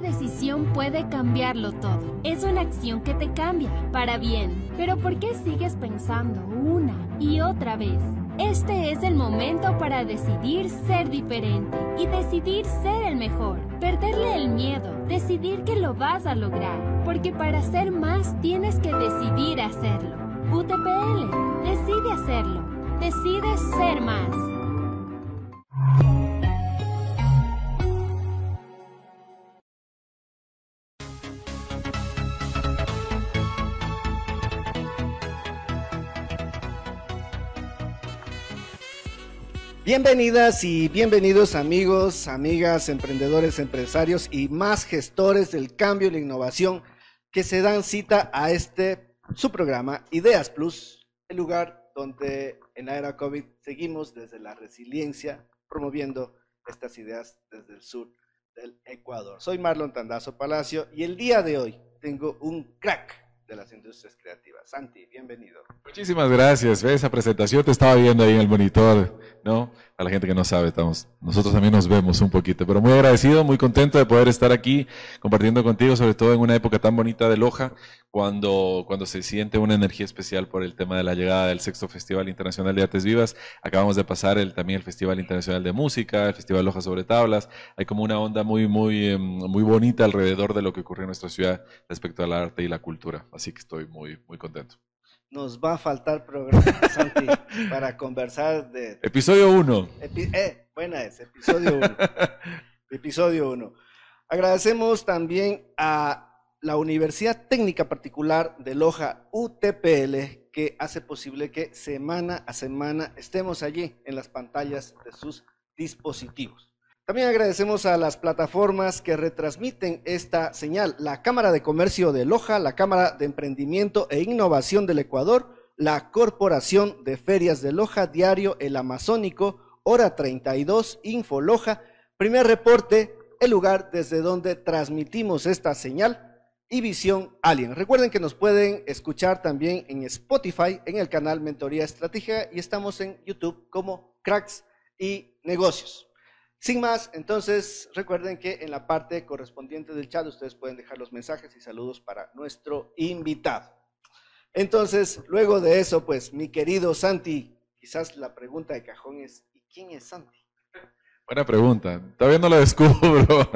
Decisión puede cambiarlo todo. Es una acción que te cambia, para bien. Pero ¿por qué sigues pensando una y otra vez? Este es el momento para decidir ser diferente y decidir ser el mejor. Perderle el miedo, decidir que lo vas a lograr. Porque para ser más tienes que decidir hacerlo. UTPL, decide hacerlo. Decide ser más. Bienvenidas y bienvenidos amigos, amigas, emprendedores, empresarios y más gestores del cambio y la innovación que se dan cita a este su programa Ideas Plus, el lugar donde en la era COVID seguimos desde la resiliencia promoviendo estas ideas desde el sur del Ecuador. Soy Marlon Tandazo Palacio y el día de hoy tengo un crack de las industrias creativas. Santi, bienvenido. Muchísimas gracias. Esa presentación te estaba viendo ahí en el monitor, ¿no? A la gente que no sabe, estamos, nosotros también nos vemos un poquito, pero muy agradecido, muy contento de poder estar aquí compartiendo contigo, sobre todo en una época tan bonita de Loja, cuando, cuando se siente una energía especial por el tema de la llegada del sexto Festival Internacional de Artes Vivas. Acabamos de pasar el, también el Festival Internacional de Música, el Festival Loja sobre Tablas. Hay como una onda muy, muy, em, muy bonita alrededor de lo que ocurre en nuestra ciudad respecto al arte y la cultura. Así que estoy muy, muy contento. Nos va a faltar programa, Santi, para conversar de... Episodio 1. eh, buena es, episodio 1. episodio 1. Agradecemos también a la Universidad Técnica Particular de Loja, UTPL, que hace posible que semana a semana estemos allí en las pantallas de sus dispositivos. También agradecemos a las plataformas que retransmiten esta señal, la Cámara de Comercio de Loja, la Cámara de Emprendimiento e Innovación del Ecuador, la Corporación de Ferias de Loja, Diario El Amazónico, Hora 32, Info Loja, primer reporte, el lugar desde donde transmitimos esta señal y Visión Alien. Recuerden que nos pueden escuchar también en Spotify, en el canal Mentoría Estratégica y estamos en YouTube como Cracks y Negocios. Sin más, entonces recuerden que en la parte correspondiente del chat ustedes pueden dejar los mensajes y saludos para nuestro invitado. Entonces, luego de eso, pues mi querido Santi, quizás la pregunta de cajón es, ¿y quién es Santi? Buena pregunta. Todavía no lo descubro,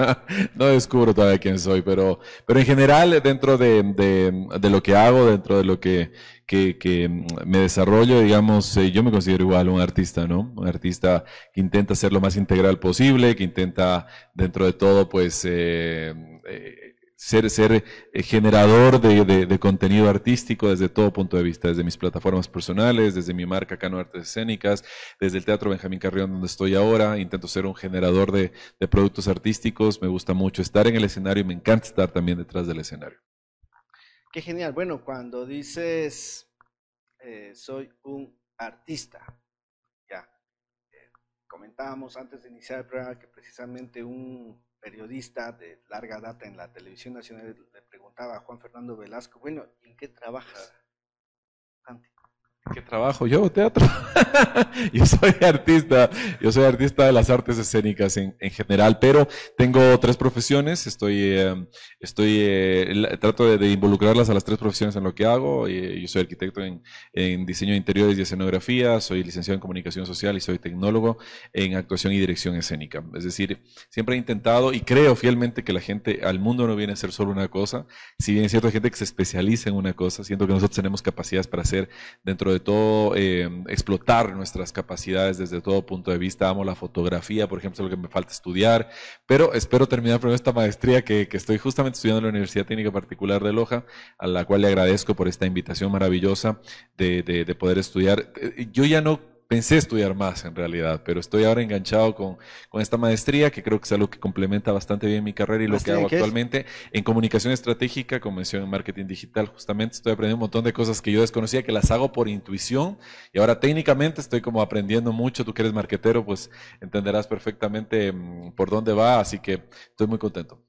no descubro todavía quién soy, pero, pero en general dentro de, de, lo que hago, dentro de lo que, que, que me desarrollo, digamos, eh, yo me considero igual un artista, ¿no? Un artista que intenta ser lo más integral posible, que intenta dentro de todo, pues, eh, eh ser, ser eh, generador de, de, contenido artístico desde todo punto de vista, desde mis plataformas personales, desde mi marca Cano Artes Escénicas, desde el Teatro Benjamín Carrión donde estoy ahora, intento ser un generador de, de productos artísticos, me gusta mucho estar en el escenario y me encanta estar también detrás del escenario. Qué genial. Bueno, cuando dices eh, soy un artista, ya, eh, comentábamos antes de iniciar el programa que precisamente un periodista de larga data en la televisión nacional le preguntaba a Juan Fernando Velasco, bueno, ¿en qué trabajas? ¿Qué trabajo? Yo teatro. yo soy artista, yo soy artista de las artes escénicas en, en general, pero tengo tres profesiones, estoy, eh, estoy eh, trato de, de, involucrarlas a las tres profesiones en lo que hago. yo soy arquitecto en, en, diseño de interiores y escenografía, soy licenciado en comunicación social y soy tecnólogo en actuación y dirección escénica. Es decir, siempre he intentado y creo fielmente que la gente al mundo no viene a ser solo una cosa, si bien es cierto hay gente que se especializa en una cosa, siento que nosotros tenemos capacidades para hacer dentro de todo eh, explotar nuestras capacidades desde todo punto de vista. Amo la fotografía, por ejemplo, es lo que me falta estudiar, pero espero terminar primero esta maestría que, que, estoy justamente estudiando en la Universidad Técnica Particular de Loja, a la cual le agradezco por esta invitación maravillosa de, de, de poder estudiar. Eh, yo ya no pensé estudiar más en realidad, pero estoy ahora enganchado con, con, esta maestría que creo que es algo que complementa bastante bien mi carrera y lo que hago actualmente en comunicación estratégica, convención en marketing digital. Justamente estoy aprendiendo un montón de cosas que yo desconocía, que las hago por intuición y ahora técnicamente estoy como aprendiendo mucho. Tú que eres marquetero, pues entenderás perfectamente mm, por dónde va, así que estoy muy contento.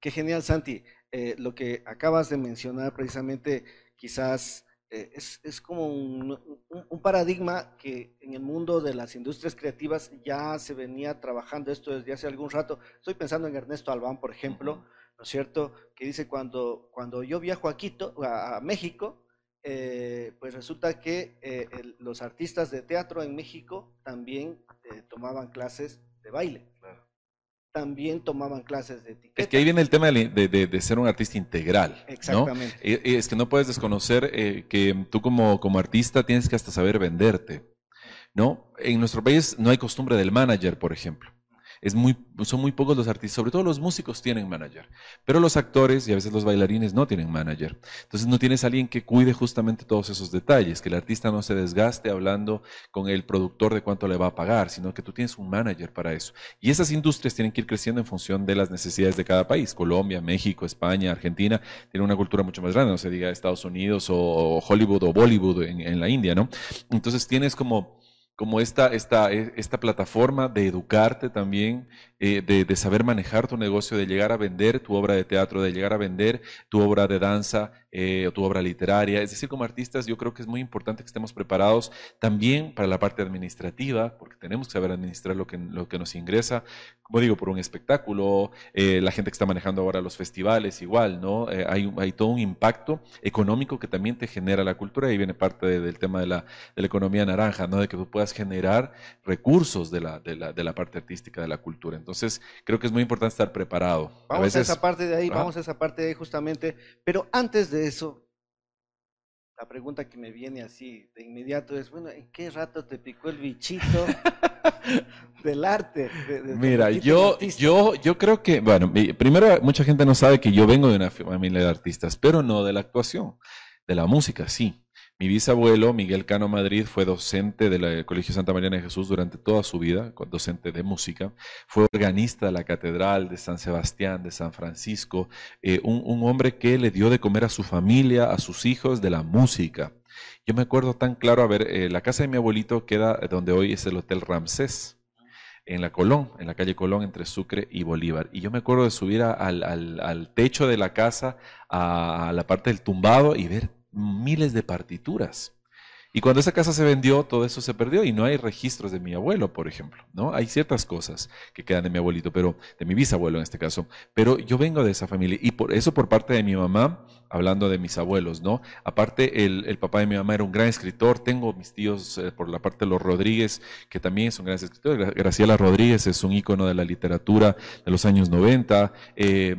Qué genial, Santi. Eh, lo que acabas de mencionar precisamente quizás eh, es, como un, paradigma que en el mundo de las industrias creativas ya se venía trabajando esto desde hace algún rato. Estoy pensando en Ernesto Albán, por ejemplo, ¿no es cierto? Que dice cuando, cuando yo viajo a Quito, a, México, eh, pues resulta que eh, los artistas de teatro en México también tomaban clases de baile también tomaban clases de etiqueta. Es que ahí viene el tema de, ser un artista integral. Exactamente. Es que no puedes desconocer eh, que tú como, como artista tienes que hasta saber venderte. ¿no? En nuestro país no hay costumbre del manager, por ejemplo son muy pocos los artistas, sobre todo los músicos tienen manager, pero los actores y a veces los bailarines no tienen manager. Entonces no tienes alguien que cuide justamente todos esos detalles, que el artista no se desgaste hablando con el productor de cuánto le va a pagar, sino que tú tienes un manager para eso. Y esas industrias tienen que ir creciendo en función de las necesidades de cada país. Colombia, México, España, Argentina, tienen una cultura mucho más grande, no se diga Estados Unidos o Hollywood o Bollywood en, en la India, ¿no? Entonces tienes como como esta, esta, e, esta plataforma de educarte también, eh, de, saber manejar tu negocio, de llegar a vender tu obra de teatro, de llegar a vender tu obra de danza eh, o tu obra literaria. Es decir, como artistas yo creo que es muy importante que estemos preparados también para la parte administrativa, porque tenemos que saber administrar lo que, lo que nos ingresa, como digo, por un espectáculo, eh, la gente que está manejando ahora los festivales igual, ¿no? hay, hay todo un impacto económico que también te genera la cultura y viene parte del tema de la, de la economía naranja, ¿no? De que tú puedas generar recursos de la, de la, de la parte artística, de la cultura. Entonces, creo que es muy importante estar preparado. Vamos a, esa parte de ahí, vamos a esa parte de ahí justamente. Pero antes de eso, la pregunta que me viene así de inmediato es, bueno, ¿en qué rato te picó el bichito del arte? Mira, yo, yo, yo creo que, bueno, primero mucha gente no sabe que yo vengo de una familia de artistas, pero no de la actuación, de la música, sí. Mi bisabuelo, Miguel Cano Madrid, fue docente del Colegio Santa María de Jesús durante toda su vida, docente de música. Fue organista de la Catedral de San Sebastián, de San Francisco, eh, un, hombre que le dio de comer a su familia, a sus hijos, de la música. Yo me acuerdo tan claro, a ver, eh, la casa de mi abuelito queda donde hoy es el Hotel Ramsés en la Colón, en la calle Colón, entre Sucre y Bolívar. Y yo me acuerdo de subir al, al, techo de la casa, a la parte del tumbado y ver miles de partituras. Y cuando esa casa se vendió, todo eso se perdió y no hay registros de mi abuelo, por ejemplo, ¿no? Hay ciertas cosas que quedan de mi abuelito, pero de mi bisabuelo en este caso. Pero yo vengo de esa familia y por eso por parte de mi mamá, hablando de mis abuelos, ¿no? Aparte, el, papá de mi mamá era un gran escritor. Tengo mis tíos eh, por la parte de los Rodríguez, que también son grandes escritores. Graciela Rodríguez es un ícono de la literatura de los años 90. Eh,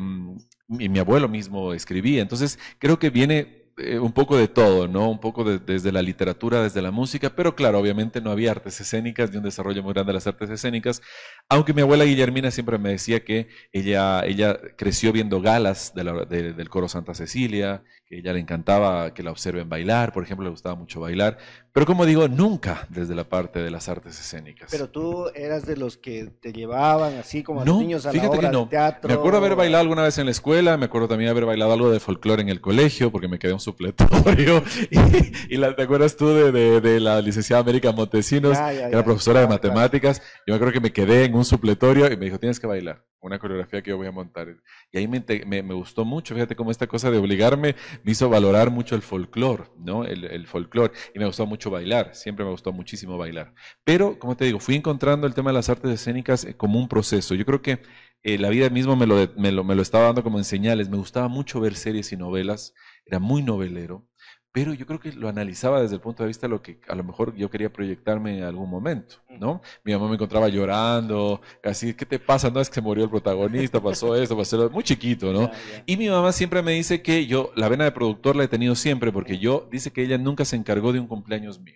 mi abuelo mismo escribía. Entonces, creo que viene eh, un poco de todo, ¿no? Un poco desde la literatura, desde la música, pero claro, obviamente no había artes escénicas ni un desarrollo muy grande de las artes escénicas, aunque mi abuela Guillermina siempre me decía que ella, ella creció viendo galas del coro Santa Cecilia, que ella le encantaba que la observen bailar, por ejemplo, le gustaba mucho bailar, pero como digo, nunca desde la parte de las artes escénicas. Pero tú eras de los que te llevaban así como a los niños a la obra de teatro. Me acuerdo haber bailado alguna vez en la escuela, me acuerdo también haber bailado algo de folclore en el colegio, porque me quedé un supletorio. y, la, ¿te acuerdas tú de, la licenciada América Montesinos, que era profesora de matemáticas? Yo me acuerdo que me quedé en un supletorio y me dijo, tienes que bailar una coreografía que yo voy a montar. Y ahí me, me, gustó mucho, fíjate cómo esta cosa de obligarme me hizo valorar mucho el folclore, ¿no? El, el folclore. Y me gustó mucho bailar, siempre me gustó muchísimo bailar. Pero, como te digo, fui encontrando el tema de las artes escénicas eh, como un proceso. Yo creo que eh, la vida mismo me lo, me, lo, me lo estaba dando como en señales. Me gustaba mucho ver series y novelas, era muy novelero pero yo creo que lo analizaba desde el punto de vista de lo que a lo mejor yo quería proyectarme en algún momento, ¿no? Mi mamá me encontraba llorando, así, ¿qué te pasa? No es que se murió el protagonista, pasó esto, pasó lo... muy chiquito, ¿no? Y mi mamá siempre me dice que yo, la vena de productor la he tenido siempre, porque yo, dice que ella nunca se encargó de un cumpleaños mío.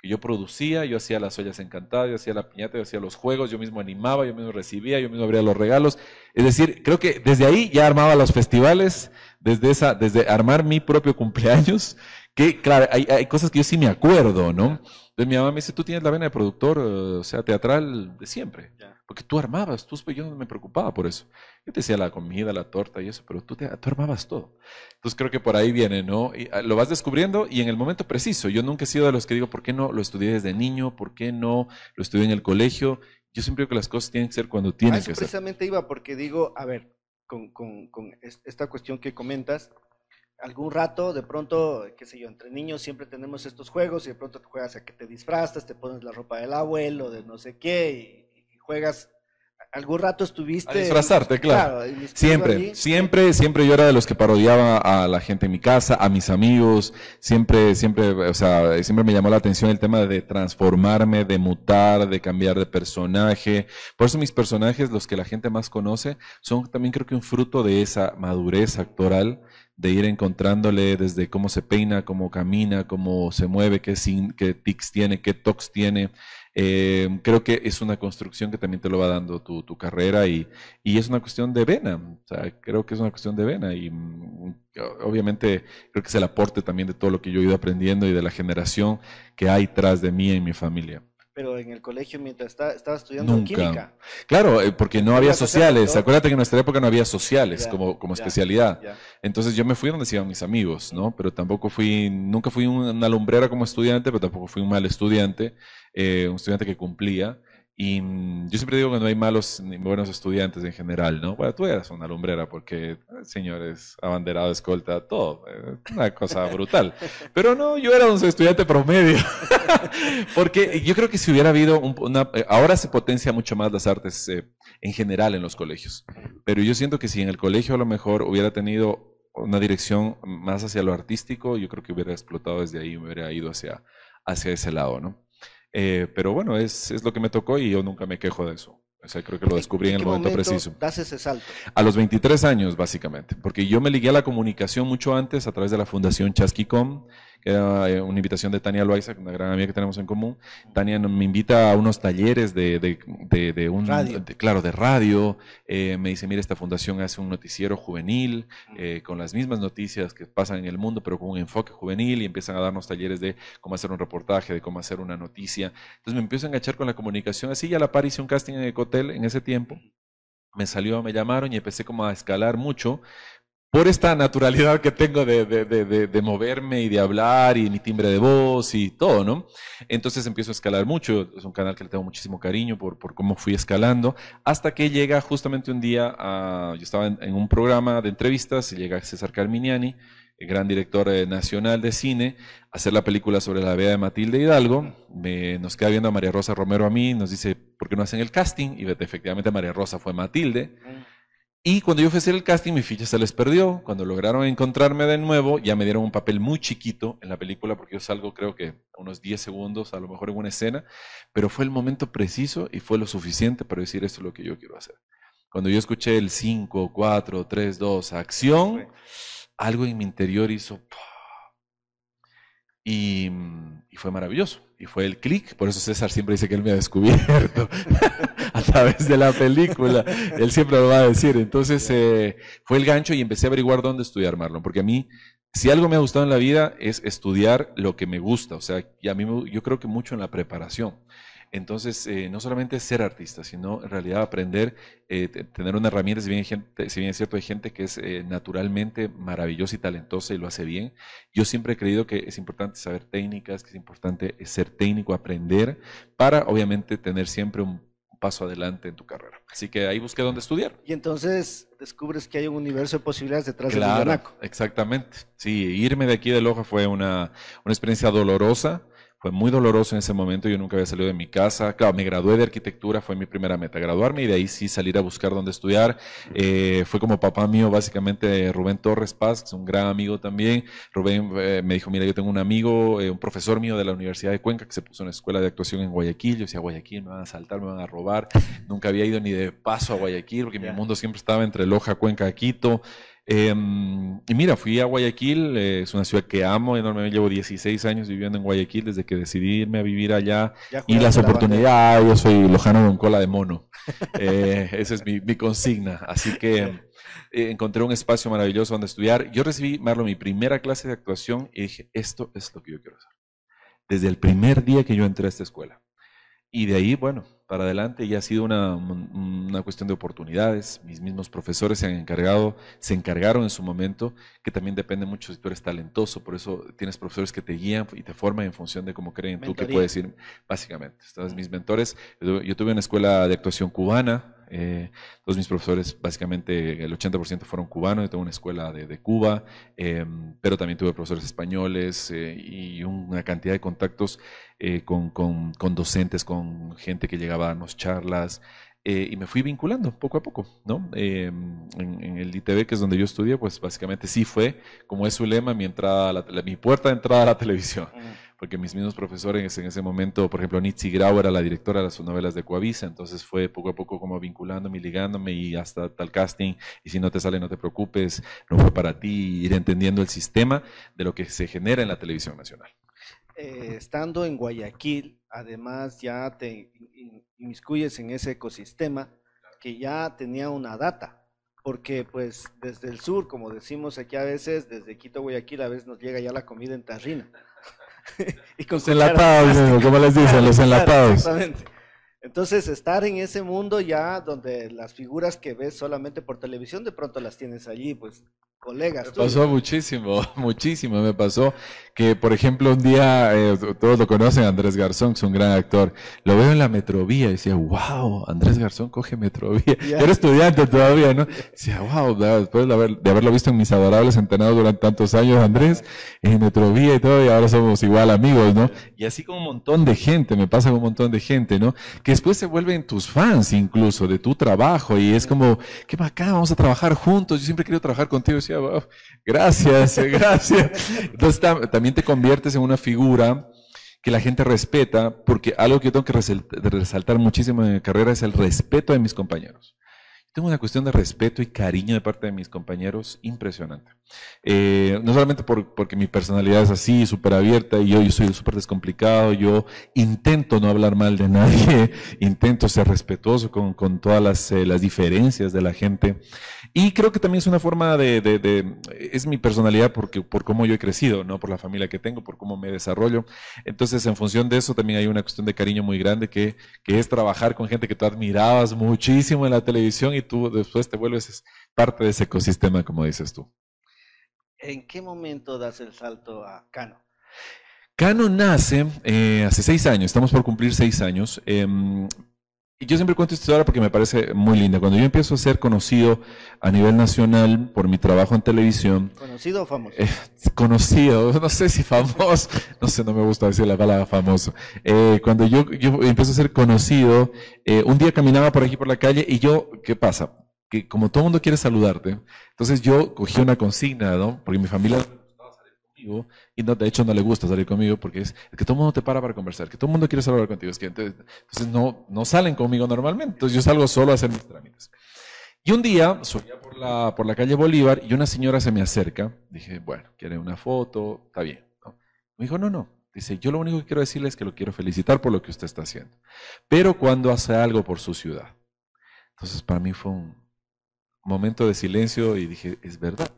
Que yo producía, yo hacía las ollas encantadas, yo hacía la piñata, yo hacía los juegos, yo mismo animaba, yo mismo recibía, yo mismo abría los regalos. Es decir, creo que desde ahí ya armaba los festivales, desde esa, desde armar mi propio cumpleaños, que claro, hay, hay cosas que yo sí me acuerdo, ¿no? Entonces mi mamá me dice, tú tienes la vena de productor, o sea, teatral de siempre. Porque tú armabas, tú, yo no me preocupaba por eso. Yo te decía la comida, la torta y eso, pero tú, te, tú armabas todo. Entonces creo que por ahí viene, ¿no? Y ah, lo vas descubriendo y en el momento preciso. Yo nunca he sido de los que digo, ¿por qué no lo estudié desde niño? ¿Por qué no lo estudié en el colegio? Yo siempre digo que las cosas tienen que ser cuando tienen que ser. precisamente iba porque digo, a ver, con, con, con esta cuestión que comentas, algún rato, de pronto, qué sé yo, entre niños siempre tenemos estos juegos y de pronto te juegas a que te disfrazas, te pones la ropa del abuelo, de no sé qué, y, juegas algún rato estuviste. A disfrazarte, claro. siempre, siempre, siempre yo era de los que parodiaba a la gente en mi casa, a mis amigos. Siempre, siempre, o sea, siempre me llamó la atención el tema de transformarme, de mutar, de cambiar de personaje. Por eso mis personajes, los que la gente más conoce, son también creo que un fruto de esa madurez actoral de ir encontrándole desde cómo se peina, cómo camina, cómo se mueve, qué, sin, qué tics tiene, qué tocs tiene. Eh, creo que es una construcción que también te lo va dando tu, carrera y, y, es una cuestión de vena. O sea, creo que es una cuestión de vena y mm, obviamente creo que es el aporte también de todo lo que yo he ido aprendiendo y de la generación que hay tras de mí en mi familia pero en el colegio mientras estaba, estudiando química. Claro, eh, porque no había sociales. Acuérdate que en nuestra época no había sociales como, como especialidad. Entonces yo me fui donde se iban mis amigos, ¿no? Pero tampoco fui, nunca fui una lumbrera como estudiante, pero tampoco fui un mal estudiante, eh, un estudiante que cumplía. Y mm, yo siempre digo que no hay malos ni buenos estudiantes en general, ¿no? Bueno, tú eras una lumbrera porque, eh, señores, abanderado, escolta, todo, eh, una cosa brutal. Pero no, yo era un estudiante promedio. porque yo creo que si hubiera habido una... Eh, ahora se potencia mucho más las artes en general en los colegios. Pero yo siento que si en el colegio a lo mejor hubiera tenido una dirección más hacia lo artístico, yo creo que hubiera explotado desde ahí, me hubiera ido hacia, hacia ese lado, ¿no? Eh, pero bueno, es, es, lo que me tocó y yo nunca me quejo de eso. O sea, creo que lo descubrí en, el momento, preciso. Das ese salto? A los 23 años, básicamente, porque yo me ligué a la comunicación mucho antes a través de la Fundación Chasquicom, que era eh, una invitación de Tania Loaiza, una gran amiga que tenemos en común. Tania me invita a unos talleres de, de, de, un, radio. claro, de radio. Eh, me dice, mira, esta fundación hace un noticiero juvenil eh, con las mismas noticias que pasan en el mundo, pero con un enfoque juvenil y empiezan a darnos talleres de cómo hacer un reportaje, de cómo hacer una noticia. Entonces me empiezo a enganchar con la comunicación. Así ya la par hice un casting en el hotel en ese tiempo me salió, me llamaron y empecé como a escalar mucho por esta naturalidad que tengo de, de, de, de, moverme y de hablar y mi timbre de voz y todo, ¿no? Entonces empiezo a escalar mucho, es un canal que le tengo muchísimo cariño por, por cómo fui escalando, hasta que llega justamente un día, a, yo estaba en, un programa de entrevistas y llega César Carminiani, gran director eh, nacional de cine, a hacer la película sobre la vida de Matilde Hidalgo, me, nos queda viendo a María Rosa Romero a mí, nos dice, ¿por qué no hacen el casting? Y efectivamente María Rosa fue Matilde. Y cuando yo fui a hacer el casting, mi ficha se les perdió. Cuando lograron encontrarme de nuevo, ya me dieron un papel muy chiquito en la película, porque yo salgo creo que unos 10 segundos, a lo mejor en una escena, pero fue el momento preciso y fue lo suficiente para decir esto es lo que yo quiero hacer. Cuando yo escuché el 5, 4, 3, 2, acción, algo en mi interior hizo... Y, y fue maravilloso. Y fue el clic, por eso César siempre dice que él me ha descubierto a través de la película. Él siempre lo va a decir. Entonces eh, fue el gancho y empecé a averiguar dónde estudiar Marlon, porque a mí, si algo me ha gustado en la vida es estudiar lo que me gusta. O sea, y a mí yo creo que mucho en la preparación. Entonces, eh, no solamente ser artista, sino en realidad aprender, eh, tener una herramienta, si bien, gente, si bien es cierto, hay gente que es eh, naturalmente maravillosa y talentosa y lo hace bien, yo siempre he creído que es importante saber técnicas, que es importante ser técnico, aprender, para obviamente tener siempre un paso adelante en tu carrera. Así que ahí busqué dónde estudiar. Y entonces descubres que hay un universo de posibilidades detrás claro, del. Exactamente. Sí, irme de aquí de Loja fue una, una experiencia dolorosa fue muy doloroso en ese momento, yo nunca había salido de mi casa. Claro, me gradué de arquitectura, fue mi primera meta, graduarme y de ahí sí salir a buscar dónde estudiar. Eh, fue como papá mío, básicamente, Rubén Torres Paz, que es un gran amigo también. Rubén eh, me dijo, mira, yo tengo un amigo, eh, un profesor mío de la Universidad de Cuenca, que se puso en una escuela de actuación en Guayaquil. Yo decía, Guayaquil, me van a asaltar, me van a robar. nunca había ido ni de paso a Guayaquil, porque mi mundo siempre estaba entre Loja, Cuenca, Quito. Em, y mira, fui a Guayaquil, eh, es una ciudad que amo enormemente, llevo 16 años viviendo en Guayaquil desde que decidí irme a vivir allá y las oportunidades, yo soy lojano con cola de mono, eh, esa es mi, consigna, así que eh, encontré un espacio maravilloso donde estudiar. Yo recibí, Marlo, mi primera clase de actuación y dije, esto es lo que yo quiero hacer. Desde el primer día que yo entré a esta escuela. Y de ahí, bueno, para adelante y ha sido una, una, cuestión de oportunidades. Mis mismos profesores se han encargado, se encargaron en su momento, que también depende mucho si tú eres talentoso, por eso tienes profesores que te guían y te forman en función de cómo creen tú que puedes ir, básicamente. Entonces, mis mentores, yo tuve una escuela de actuación cubana, Eh, todos mis profesores, básicamente el 80% fueron cubanos, yo tengo una escuela de, Cuba, em, pero también tuve profesores españoles eh, y una cantidad de contactos eh, con, con, docentes, con gente que llegaba a darnos charlas. y me fui vinculando poco a poco, ¿no? Em, en, el ITV, que es donde yo estudié, pues básicamente sí fue, como es su lema, mi, entrada mi puerta de entrada a la televisión porque mis mismos profesores en ese momento, por ejemplo, Nitsi Grau era la directora de las novelas de Coavisa, entonces fue poco a poco como vinculándome, ligándome y hasta tal casting, y si no te sale no te preocupes, no fue para ti, ir entendiendo el sistema de lo que se genera en la televisión nacional. Eh, estando en Guayaquil, además ya te inmiscuyes en ese ecosistema que ya tenía una data, porque pues desde el sur, como decimos aquí a veces, desde Quito, Guayaquil, a veces nos llega ya la comida en tarrina. y con los enlatados, como les dicen, los enlatados. Exactamente. Entonces, estar en ese mundo ya donde las figuras que ves solamente por televisión, de pronto las tienes allí, pues colegas. Me pasó muchísimo, muchísimo. Me pasó que, por ejemplo, un día, eh, todos lo conocen, Andrés Garzón, que es un gran actor, lo veo en la Metrovía y decía, wow, Andrés Garzón coge Metrovía. Yo era estudiante todavía, ¿no? Decía, wow, después de, haber, de, haberlo visto en mis adorables entrenados durante tantos años, Andrés, en Metrovía y todo, y ahora somos igual amigos, ¿no? Y así con un montón de gente, me pasa con un montón de gente, ¿no? Que después se vuelven tus fans incluso de tu trabajo y es como, qué bacán, vamos a trabajar juntos, yo siempre quiero trabajar contigo. decía, gracias, gracias. Entonces también te conviertes en una figura que la gente respeta, porque algo que yo tengo que resaltar muchísimo en mi carrera es el respeto de mis compañeros. Tengo una cuestión de respeto y cariño de parte de mis compañeros impresionante. Eh, no solamente porque mi personalidad es así, súper abierta, y yo, yo soy súper descomplicado, yo intento no hablar mal de nadie, intento ser respetuoso con, con todas las, eh, las, diferencias de la gente. Y creo que también es una forma de, de, de, es mi personalidad porque, por cómo yo he crecido, ¿no? por la familia que tengo, por cómo me desarrollo. Entonces, en función de eso, también hay una cuestión de cariño muy grande que, que es trabajar con gente que tú admirabas muchísimo en la televisión y tú después te vuelves parte de ese ecosistema, como dices tú. ¿En qué momento das el salto a Cano? Cano nace eh, hace seis años, estamos por cumplir seis años. Eh, y yo siempre cuento esta historia porque me parece muy linda. Cuando yo empiezo a ser conocido a nivel nacional por mi trabajo en televisión. ¿Conocido o famoso? Eh, conocido, no sé si famoso, no sé, no me gusta decir la palabra famoso. Eh, cuando yo, yo empiezo a ser conocido, eh, un día caminaba por aquí por la calle y yo, ¿qué pasa? Que como todo el mundo quiere saludarte, entonces yo cogí una consigna, ¿no? Porque mi familia y no, de hecho no le gusta salir conmigo porque es, que todo el mundo te para para conversar, que todo el mundo quiere hablar contigo. Es que entonces, no, no salen conmigo normalmente. Entonces yo salgo solo a hacer mis trámites. Y un día subía por la, por la calle Bolívar y una señora se me acerca. Dije, bueno, quiere una foto, está bien. Me dijo, no, no. Dice, yo lo único que quiero decirle es que lo quiero felicitar por lo que usted está haciendo. Pero cuando hace algo por su ciudad. Entonces para mí fue un momento de silencio y dije, es verdad,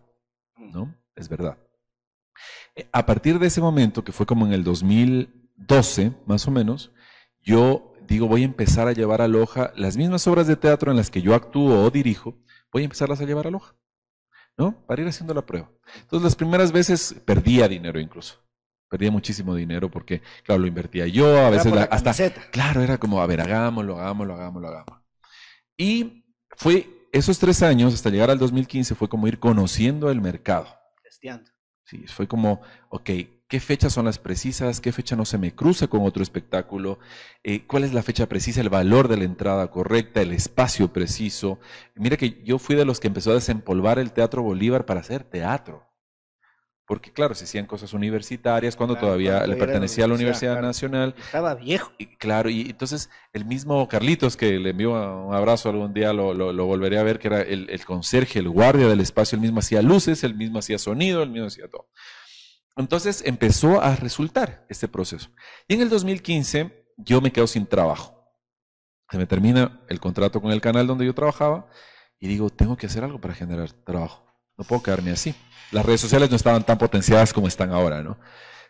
¿no? Es verdad. A partir de ese momento, que fue como en el 2012, más o menos, yo digo, voy a empezar a llevar a Loja las mismas obras de teatro en las que yo actúo o dirijo, voy a empezarlas a llevar a Loja, ¿no? Para ir haciendo la prueba. Entonces, las primeras veces perdía dinero incluso. Perdía muchísimo dinero porque, claro, lo invertía yo, a veces hasta... Claro, era como, a ver, hagámoslo, hagámoslo, hagámoslo, hagámoslo. Y fue esos tres años, hasta llegar al 2015, fue como ir conociendo el mercado. Testeando. Sí, fue como, ok, ¿qué fechas son las precisas? ¿Qué fecha no se me cruza con otro espectáculo? Eh, ¿Cuál es la fecha precisa? El valor de la entrada correcta, el espacio preciso. Mira que yo fui de los que empezó a desempolvar el Teatro Bolívar para hacer teatro. Porque claro, se hacían cosas universitarias cuando todavía le pertenecía a la Universidad Nacional. Estaba viejo. Y, claro, y entonces el mismo Carlitos, que le envió un abrazo algún día, lo, lo, volveré a ver, que era el, el, conserje, el guardia del espacio, el mismo hacía luces, el mismo hacía sonido, el mismo hacía todo. Entonces empezó a resultar este proceso. Y en el 2015 yo me quedo sin trabajo. Se me termina el contrato con el canal donde yo trabajaba y digo, tengo que hacer algo para generar trabajo. No puedo quedarme así. Las redes sociales no estaban tan potenciadas como están ahora, ¿no?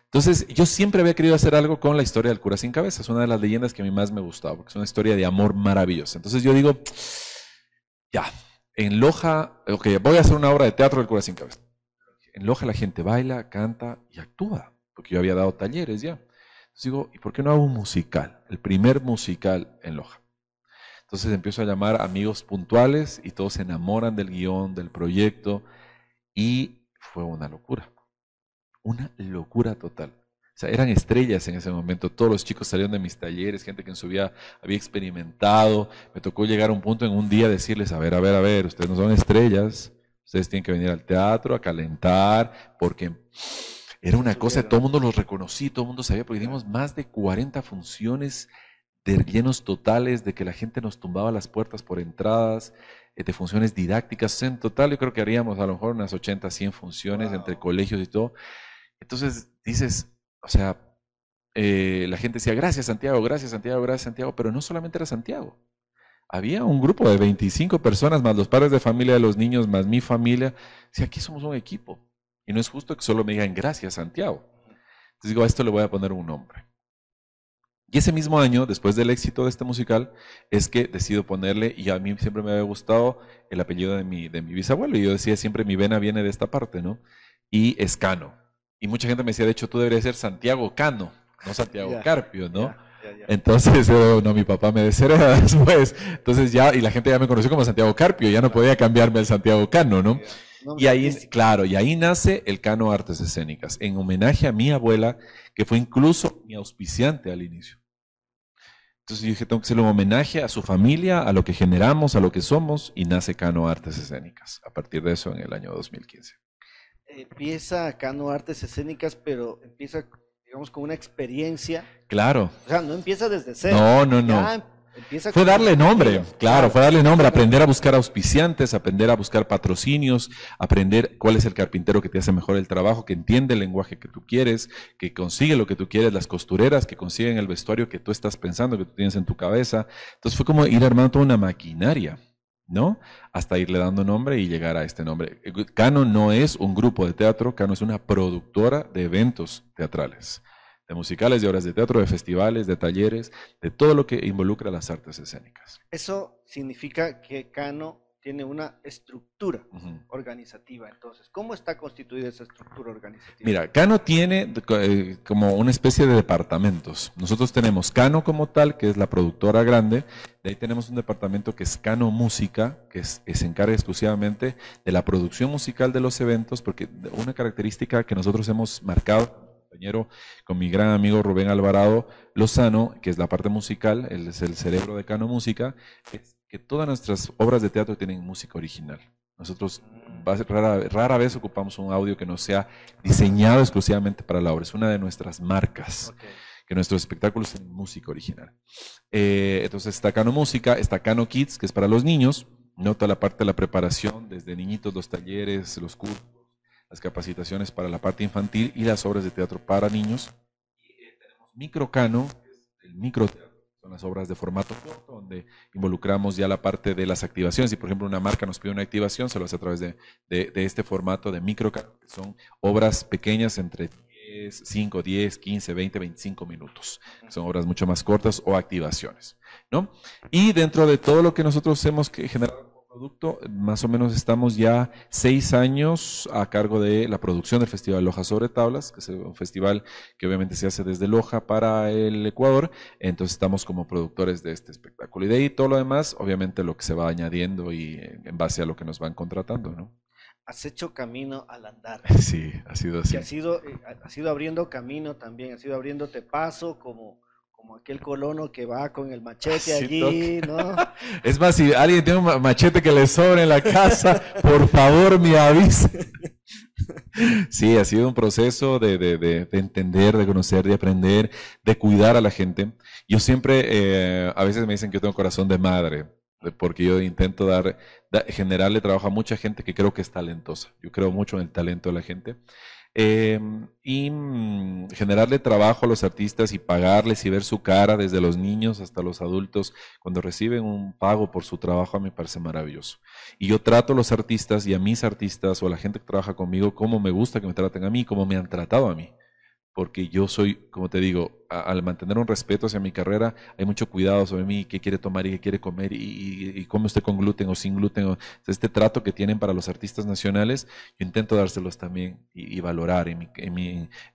Entonces, yo siempre había querido hacer algo con la historia del cura sin cabeza. Es una de las leyendas que a mí más me gustaba, porque es una historia de amor maravillosa. Entonces yo digo, ya, en Loja, ok, voy a hacer una obra de teatro del cura sin cabeza. En Loja la gente baila, canta y actúa, porque yo había dado talleres ya. Entonces digo, ¿y por qué no hago un musical? El primer musical en Loja. Entonces empiezo a llamar amigos puntuales y todos se enamoran del guion, del proyecto y fue una locura. Una locura total. O sea, eran estrellas en ese momento. Todos los chicos salieron de mis talleres, gente que en su vida había experimentado. Me tocó llegar a un punto en un día decirles, a ver, a ver, a ver, ustedes no son estrellas. Ustedes tienen que venir al teatro a calentar, porque era una cosa, todo el mundo los reconocí, todo el mundo sabía, porque dimos más de 40 funciones de llenos totales, de que la gente nos tumbaba las puertas por entradas, eh, de funciones didácticas. En total, yo creo que haríamos a lo mejor unas 80, 100 funciones entre colegios y todo. Entonces dices, o sea, eh, la gente decía, gracias Santiago, gracias Santiago, gracias Santiago, pero no solamente era Santiago. Había un grupo de 25 personas, más los padres de familia de los niños, más mi familia. Decía, aquí somos un equipo. Y no es justo que solo me digan gracias Santiago. Entonces digo, a esto le voy a poner un nombre. Y ese mismo año, después del éxito de este musical, es que decido ponerle, y a mí siempre me había gustado el apellido de mi, de mi bisabuelo, y yo decía siempre mi vena viene de esta parte, ¿no? Y es Cano. Y mucha gente me decía, de hecho, tú deberías ser Santiago Cano, no Santiago Carpio, ¿no? Entonces, no, mi papá me desheredó después. Entonces ya, y la gente ya me conoció como Santiago Carpio, ya no podía cambiarme el Santiago Cano, ¿no? Y ahí, claro, y ahí nace el Cano Artes Escénicas, en homenaje a mi abuela, que fue incluso mi auspiciante al inicio. Entonces yo dije, tengo que hacerle un homenaje a su familia, a lo que generamos, a lo que somos, y nace Cano Artes Escénicas, a partir de eso en el año 2015. Empieza Cano Artes Escénicas, pero empieza, digamos, con una experiencia. Claro. O sea, no empieza desde cero. No, no, no fue darle nombre, claro, fue darle nombre, aprender a buscar auspiciantes, aprender a buscar patrocinios, aprender cuál es el carpintero que te hace mejor el trabajo, que entiende el lenguaje que tú quieres, que consigue lo que tú quieres, las costureras que consiguen el vestuario que tú estás pensando, que tú tienes en tu cabeza. Entonces fue como ir armando toda una maquinaria, ¿no? Hasta irle dando nombre y llegar a este nombre. Cano no es un grupo de teatro, Cano es una productora de eventos teatrales de musicales, de obras de teatro, de festivales, de talleres, de todo lo que involucra las artes escénicas. Eso significa que Cano tiene una estructura organizativa. Entonces, ¿cómo está constituida esa estructura organizativa? Mira, Cano tiene eh, como una especie de departamentos. Nosotros tenemos Cano como tal, que es la productora grande. De ahí tenemos un departamento que es Cano Música, que, que se encarga exclusivamente de la producción musical de los eventos, porque una característica que nosotros hemos marcado compañero, con mi gran amigo Rubén Alvarado Lozano, que es la parte musical, él es el cerebro de Cano Música, es que todas nuestras obras de teatro tienen música original. Nosotros rara, rara, vez ocupamos un audio que no sea diseñado exclusivamente para la obra, es una de nuestras marcas. que nuestros espectáculos tienen música original. Eh, entonces está Cano Música, está Cano Kids, que es para los niños, nota la parte de la preparación, desde niñitos, los talleres, los cursos, las capacitaciones para la parte infantil y las obras de teatro para niños. Y eh, tenemos Microcano, el microteatro, son las obras de formato corto, donde involucramos ya la parte de las activaciones. Si, por ejemplo, una marca nos pide una activación, se lo hace a través de, de, este formato de Microcano, que son obras pequeñas entre 10, 5, 10, 15, 20, 25 minutos. Son obras mucho más cortas o activaciones. ¿no? Y dentro de todo lo que nosotros hemos generado producto, más o menos estamos ya seis años a cargo de la producción del Festival Loja sobre Tablas, que es un festival que obviamente se hace desde Loja para el Ecuador, entonces estamos como productores de este espectáculo. Y de ahí todo lo demás, obviamente lo que se va añadiendo y en base a lo que nos van contratando, ¿no? Has hecho camino al andar. Sí, ha sido así. ha sido, eh, ha sido abriendo camino también, ha sido abriéndote paso como como aquel colono que va con el machete allí, ¿no? Es más, si alguien tiene un machete que le sobre en la casa, por favor me avise. Sí, ha sido un proceso de, de, de, entender, de conocer, de aprender, de cuidar a la gente. Yo siempre, eh, a veces me dicen que yo tengo corazón de madre, porque yo intento dar, generarle trabajo a mucha gente que creo que es talentosa. Yo creo mucho en el talento de la gente. Em, y mm, generarle trabajo a los artistas y pagarles y ver su cara desde los niños hasta los adultos cuando reciben un pago por su trabajo a mí me parece maravilloso. Y yo trato a los artistas y a mis artistas o a la gente que trabaja conmigo como me gusta que me traten a mí, como me han tratado a mí porque yo soy, como te digo, al mantener un respeto hacia mi carrera, hay mucho cuidado sobre mí, qué quiere tomar y qué quiere comer, y, y, come usted con gluten o sin gluten. este trato que tienen para los artistas nacionales, yo intento dárselos también y, valorar. En,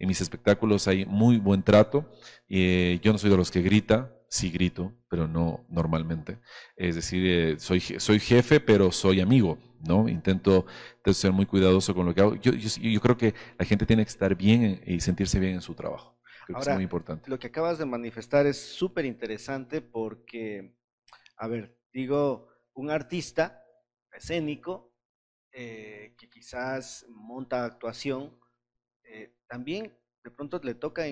mis espectáculos hay muy buen trato. Eh, yo no soy de los que grita, sí grito, pero no normalmente. Es decir, eh, soy, soy jefe, pero soy amigo, ¿no? Intento, ser muy cuidadoso con lo que hago. Yo, yo, creo que la gente tiene que estar bien y sentirse bien en su trabajo. Creo que es muy importante. Lo que acabas de manifestar es súper interesante porque, a ver, digo, un artista escénico eh, que quizás monta actuación, eh, también de pronto le toca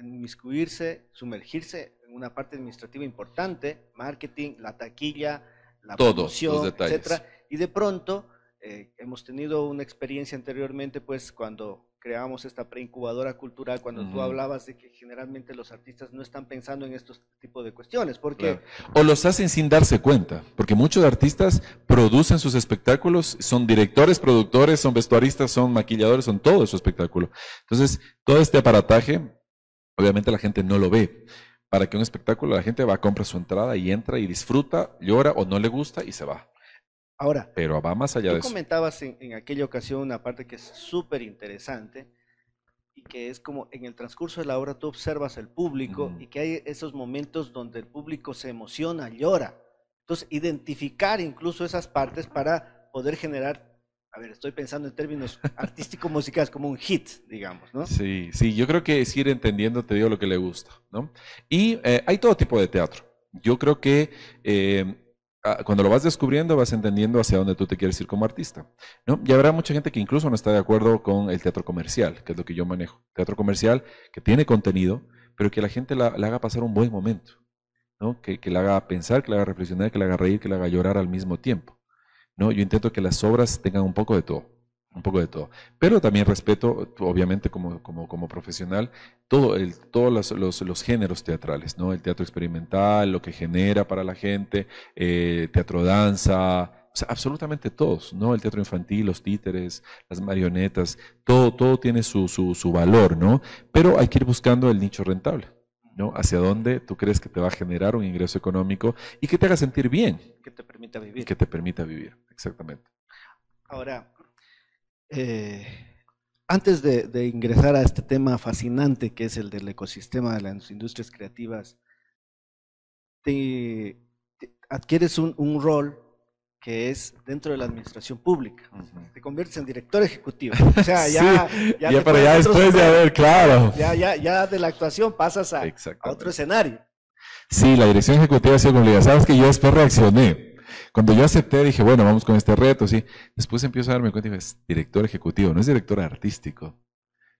inmiscuirse, sumergirse en una parte administrativa importante, marketing, la taquilla, la Todos promoción, etcétera. Y de pronto eh, hemos tenido una experiencia anteriormente, pues cuando creamos esta preincubadora cultural, cuando tú hablabas de que generalmente los artistas no están pensando en estos tipos de cuestiones, porque... O los hacen sin darse cuenta, porque muchos artistas producen sus espectáculos, son directores, productores, son vestuaristas, son maquilladores, son todo su espectáculo. Entonces, todo este aparataje, obviamente la gente no lo ve. Para que un espectáculo, la gente va, compra su entrada y entra y disfruta, llora o no le gusta y se va. Ahora, pero va más allá de eso. comentabas en, aquella ocasión una parte que es súper interesante y que es como en el transcurso de la obra tú observas al público y que hay esos momentos donde el público se emociona, llora. Entonces, identificar incluso esas partes para poder generar, a ver, estoy pensando en términos artístico-musicales, como un hit, digamos, ¿no? Sí, sí, yo creo que es ir entendiendo, te digo lo que le gusta, ¿no? Y eh, hay todo tipo de teatro. Yo creo que eh, cuando lo vas descubriendo, vas entendiendo hacia dónde tú te quieres ir como artista. ¿no? Y habrá mucha gente que incluso no está de acuerdo con el teatro comercial, que es lo que yo manejo. Teatro comercial que tiene contenido, pero que la gente la, haga pasar un buen momento. ¿no? Que, que la haga pensar, que la haga reflexionar, que la haga reír, que la haga llorar al mismo tiempo. ¿no? Yo intento que las obras tengan un poco de todo un poco de todo. Pero también respeto, obviamente, como, como, como profesional, todo el, todos los, los, géneros teatrales, ¿no? El teatro experimental, lo que genera para la gente, eh, teatro danza, o sea, absolutamente todos, ¿no? El teatro infantil, los títeres, las marionetas, todo, todo tiene su, su, su valor, ¿no? Pero hay que ir buscando el nicho rentable. ¿no? Hacia dónde tú crees que te va a generar un ingreso económico y que te haga sentir bien. Que te permita vivir. Que te permita vivir, exactamente. Ahora, eh, antes de, ingresar a este tema fascinante que es el del ecosistema de las industrias creativas, te, adquieres un, rol que es dentro de la administración pública. Te conviertes en director ejecutivo. O sea, ya, ya, ya después de haber, claro. Ya, ya, ya de la actuación pasas a, a otro escenario. Sí, la dirección ejecutiva ha sido complicada. Sabes que yo después reaccioné. Cuando yo acepté, dije, bueno, vamos con este reto, sí. Después empiezo a darme cuenta y digo, es director ejecutivo, no es director artístico.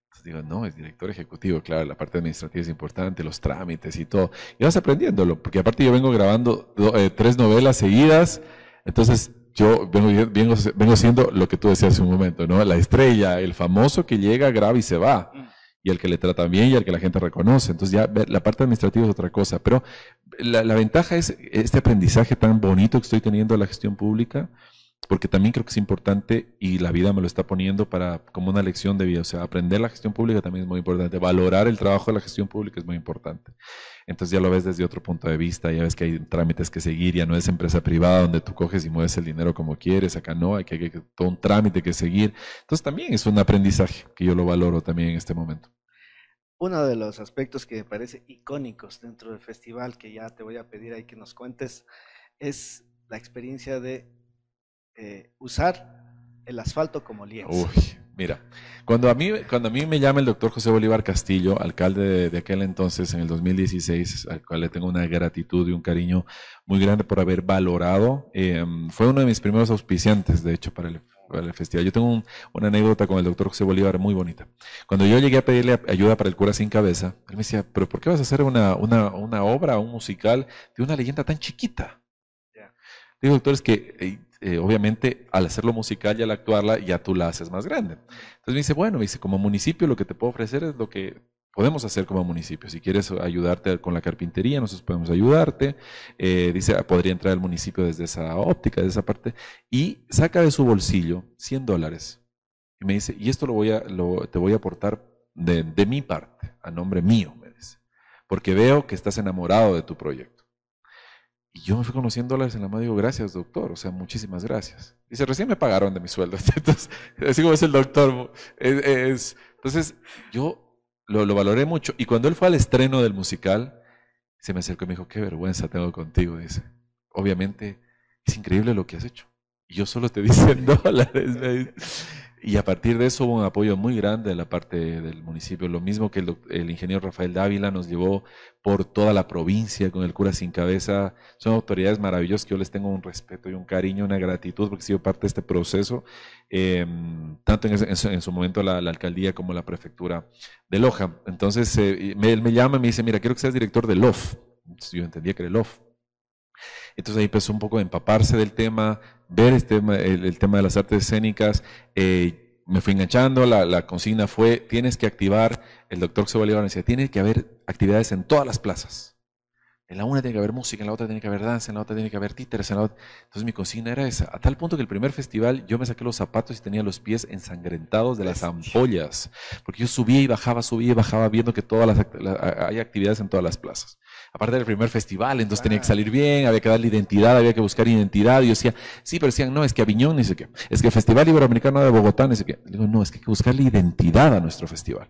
Entonces digo, no, es director ejecutivo, claro, la parte administrativa es importante, los trámites y todo. Y vas aprendiéndolo, porque aparte yo vengo grabando eh, tres novelas seguidas, entonces yo vengo, vengo, vengo siendo lo que tú decías hace un momento, ¿no? La estrella, el famoso que llega, graba y se va. Y al que le tratan bien y al que la gente reconoce. Entonces ya la parte administrativa es otra cosa, pero la, ventaja es este aprendizaje tan bonito que estoy teniendo de la gestión pública, porque también creo que es importante y la vida me lo está poniendo para como una lección de vida. O sea, aprender la gestión pública también es muy importante. Valorar el trabajo de la gestión pública es muy importante. Entonces ya lo ves desde otro punto de vista, ya ves que hay trámites que seguir, ya no es empresa privada donde tú coges y mueves el dinero como quieres, acá no, hay que, hay que todo un trámite que seguir. Entonces también es un aprendizaje que yo lo valoro también en este momento. Uno de los aspectos que me parece icónicos dentro del festival, que ya te voy a pedir ahí que nos cuentes, es la experiencia de eh, usar el asfalto como lienzo. Uy, mira, cuando a, mí, cuando a mí me llama el doctor José Bolívar Castillo, alcalde de, aquel entonces, en el 2016, al cual le tengo una gratitud y un cariño muy grande por haber valorado, em, fue uno de mis primeros auspiciantes, de hecho, para el el festival. Yo tengo una anécdota con el doctor José Bolívar muy bonita. Cuando yo llegué a pedirle ayuda para el cura sin cabeza, él me decía, pero ¿por qué vas a hacer una, una, una obra, un musical de una leyenda tan chiquita? Digo, doctor, es que eh, obviamente al hacerlo musical y al actuarla ya tú la haces más grande. Entonces me dice, bueno, me dice, como municipio lo que te puedo ofrecer es lo que podemos hacer como municipio. Si quieres ayudarte con la carpintería, nosotros podemos ayudarte. Eh, dice, podría entrar el municipio desde esa óptica, desde esa parte, y saca de su bolsillo 100 dólares. Y me dice, y esto lo voy a, te voy a aportar de, de mi parte, a nombre mío, me dice, porque veo que estás enamorado de tu proyecto. Y yo me fui con 100 dólares en la mano y digo, gracias, doctor. O sea, muchísimas gracias. Dice, recién me pagaron de mi sueldo. Entonces, así como es el doctor. Es, entonces, yo lo, valoré mucho. Y cuando él fue al estreno del musical, Se me acercó y me dijo, qué vergüenza tengo contigo, dice. Obviamente, es increíble lo que has hecho. Y yo solo te di 100 dólares. Y a partir de eso hubo un apoyo muy grande de la parte del municipio. Lo mismo que el, ingeniero Rafael Dávila nos llevó por toda la provincia con el cura sin cabeza. Son autoridades maravillosas que yo les tengo un respeto y un cariño, una gratitud porque he sido parte de este proceso, em, tanto en, su momento la, alcaldía como la prefectura de Loja. Entonces eh, él me llama y me dice, mira, quiero que seas director de LOF. yo entendía que era el LOF. Entonces ahí empezó un poco a empaparse del tema, ver este, el, tema de las artes escénicas. Eh, me fui enganchando, la, consigna fue, tienes que activar, el doctor José Bolívar decía, tiene que haber actividades en todas las plazas. En la una tiene que haber música, en la otra tiene que haber danza, en la otra tiene que haber títeres, en la otra... Entonces mi consigna era esa, a tal punto que el primer festival yo me saqué los zapatos y tenía los pies ensangrentados de las ampollas, porque yo subía y bajaba, subía y bajaba viendo que todas las, hay actividades en todas las plazas aparte del primer festival, entonces tenía que salir bien, había que darle identidad, había que buscar identidad. Y yo decía, sí, pero decían, no, es que Aviñón, ni sé qué, es que el Festival Iberoamericano de Bogotá, ni sé qué. digo, no, es que hay que buscarle identidad a nuestro festival.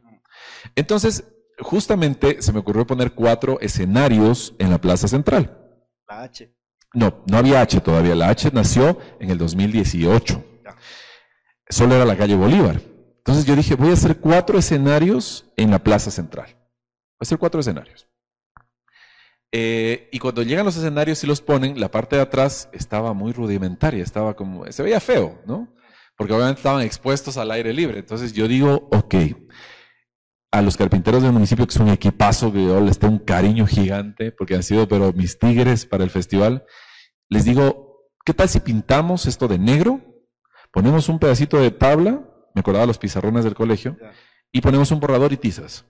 Entonces, justamente se me ocurrió poner cuatro escenarios en la Plaza Central. La H. No, no había H todavía. La H nació en el 2018. Solo era la calle Bolívar. Entonces yo dije, voy a hacer cuatro escenarios en la Plaza Central. Voy a hacer cuatro escenarios. Eh, y cuando llegan los escenarios y los ponen, la parte de atrás estaba muy rudimentaria, estaba como, se veía feo, ¿no? Porque obviamente estaban expuestos al aire libre. Entonces yo digo, ok, a los carpinteros del municipio, que es un equipazo que yo les tengo un cariño gigante, porque han sido, pero mis tigres para el festival, les digo, ¿qué tal si pintamos esto de negro? Ponemos un pedacito de tabla, me acordaba los pizarrones del colegio, y ponemos un borrador y tizas.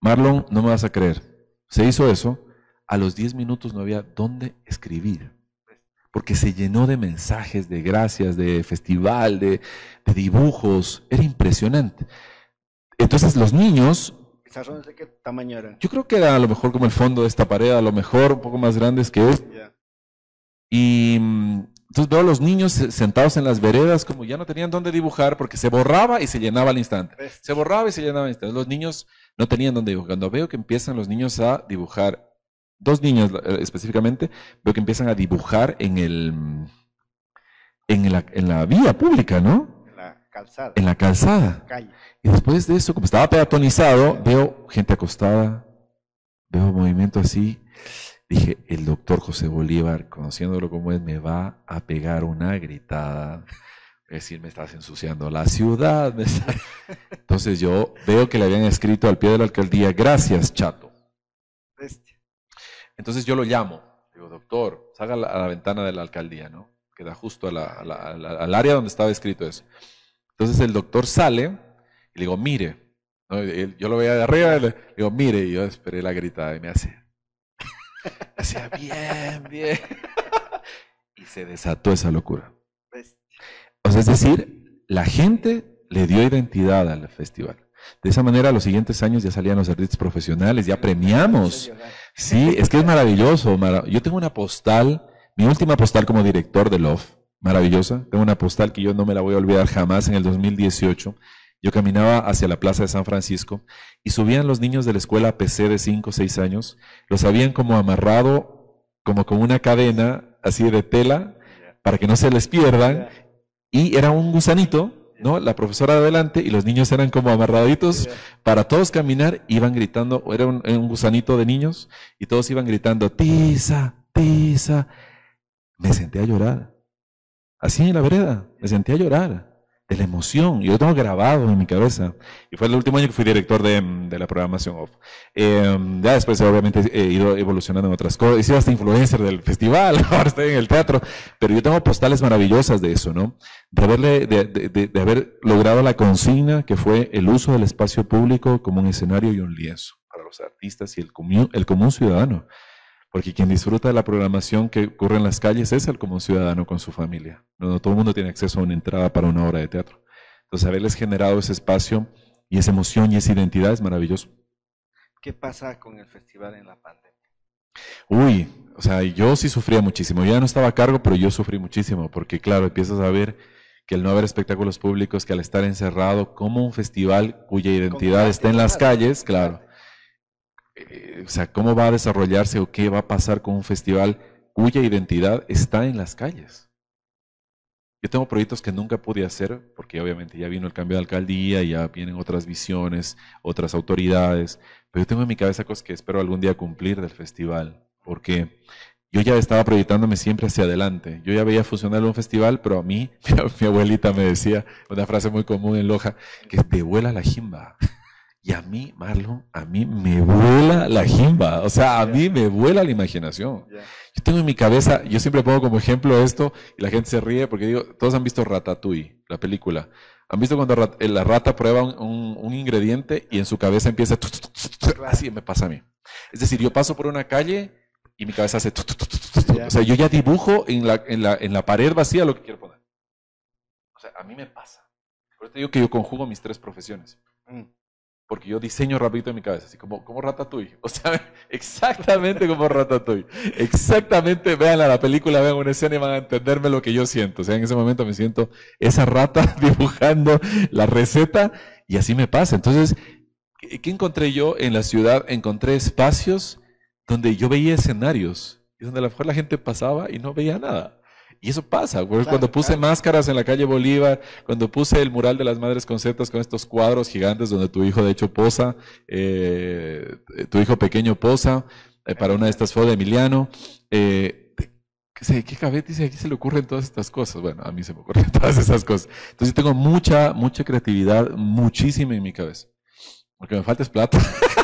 Marlon, no me vas a creer se hizo eso, a los 10 minutos no había dónde escribir, porque se llenó de mensajes, de gracias, de festival, de, dibujos, era impresionante. Entonces los niños... ¿De qué tamaño eran? Yo creo que era a lo mejor como el fondo de esta pared, a lo mejor un poco más grandes que es. Y mm, entonces veo a los niños sentados en las veredas como ya no tenían dónde dibujar porque se borraba y se llenaba al instante. Se borraba y se llenaba al instante. Los niños no tenían dónde dibujar. Cuando veo que empiezan los niños a dibujar, dos niños eh, específicamente, veo que empiezan a dibujar en el en la, en la vía pública, ¿no? En la calzada. En la calzada. Y después de eso, como estaba peatonizado, veo gente acostada, veo movimiento así. Dije, el doctor José Bolívar, conociéndolo como es, me va a pegar una gritada. Es decir, me estás ensuciando la ciudad. Entonces yo veo que le habían escrito al pie de la alcaldía, gracias, chato. Entonces yo lo llamo. Digo, doctor, salga a la, ventana de la alcaldía, ¿no? Queda justo al área donde estaba escrito eso. Entonces el doctor sale y le digo, mire. Yo lo veía de arriba y le digo, mire. Y yo esperé la gritada y me hace, Decía, bien, bien. Y se desató esa locura. O sea, es decir, la gente le dio identidad al festival. De esa manera, los siguientes años ya salían los artistas profesionales, ya premiamos. Sí, es que es maravilloso. Yo tengo una postal, mi última postal como director de Love, maravillosa. Tengo una postal que yo no me la voy a olvidar jamás en el 2018. Yo caminaba hacia la plaza de San Francisco y subían los niños de la escuela PC de 5 o 6 años, los habían como amarrado como con una cadena así de tela para que no se les pierdan y era un gusanito, ¿no? La profesora adelante y los niños eran como amarraditos para todos caminar, iban gritando, era un, un gusanito de niños y todos iban gritando, tiza, tiza. Me senté a llorar. Así en la vereda, me senté a llorar de la emoción. Yo lo tengo grabado en mi cabeza. Y fue el último año que fui director de, la programación off. Eh, ya después, obviamente, he ido evolucionando en otras cosas. He sido hasta influencer del festival, ahora estoy en el teatro. Pero yo tengo postales maravillosas de eso, ¿no? De, haberle, de, haber logrado la consigna que fue el uso del espacio público como un escenario y un lienzo para los artistas y el común ciudadano. Porque quien disfruta de la programación que ocurre en las calles es el común ciudadano con su familia. No, todo el mundo tiene acceso a una entrada para una obra de teatro. Entonces, haberles generado ese espacio y esa emoción y esa identidad es maravilloso. ¿Qué pasa con el festival en la pandemia? Uy, o sea, yo sí sufría muchísimo. Yo ya no estaba a cargo, pero yo sufrí muchísimo, porque claro, empiezas a ver que el no haber espectáculos públicos, que al estar encerrado, como un festival cuya identidad está en las calles, claro, eh, o sea, cómo va a desarrollarse o qué va a pasar con un festival cuya identidad está en las calles. Yo tengo proyectos que nunca pude hacer porque obviamente ya vino el cambio de alcaldía, ya vienen otras visiones, otras autoridades, pero yo tengo en mi cabeza cosas que espero algún día cumplir del festival, porque yo ya estaba proyectándome siempre hacia adelante. Yo ya veía funcionar un festival, pero a mí, mi, abuelita me decía, una frase muy común en Loja, que te vuela la jimba. Y a mí, Marlon, a mí me vuela la jimba. O sea, a mí me vuela la imaginación. Yo tengo en mi cabeza, yo siempre pongo como ejemplo esto, y la gente se ríe porque digo, todos han visto Ratatouille, la película. Han visto cuando la rata prueba un, ingrediente y en su cabeza empieza, así me pasa a mí. Es decir, yo paso por una calle y mi cabeza hace, o sea, yo ya dibujo en la, en, la, en la pared vacía lo que quiero poner. O sea, a mí me pasa. Por eso te digo que yo conjugo mis tres profesiones. Mm porque yo diseño rapidito en mi cabeza, así como, como Ratatouille. O sea, exactamente como Ratatouille. Exactamente, vean la película, vean una escena y van a entenderme lo que yo siento. O sea, en ese momento me siento esa rata dibujando la receta y así me pasa. Entonces, ¿qué encontré yo en la ciudad? Encontré espacios donde yo veía escenarios y donde a lo mejor la gente pasaba y no veía nada. Y eso pasa, cuando puse máscaras en la calle Bolívar, cuando puse el mural de las madres conceptas con estos cuadros gigantes donde tu hijo de hecho posa, eh, tu hijo pequeño posa, eh, para una de estas fue de Emiliano. Eh, ¿qué, ¿Qué cabeza dice? Aquí se le ocurren todas estas cosas. Bueno, a mí se me ocurren todas esas cosas. Entonces tengo mucha, mucha creatividad, muchísima en mi cabeza. Porque me falta es plata.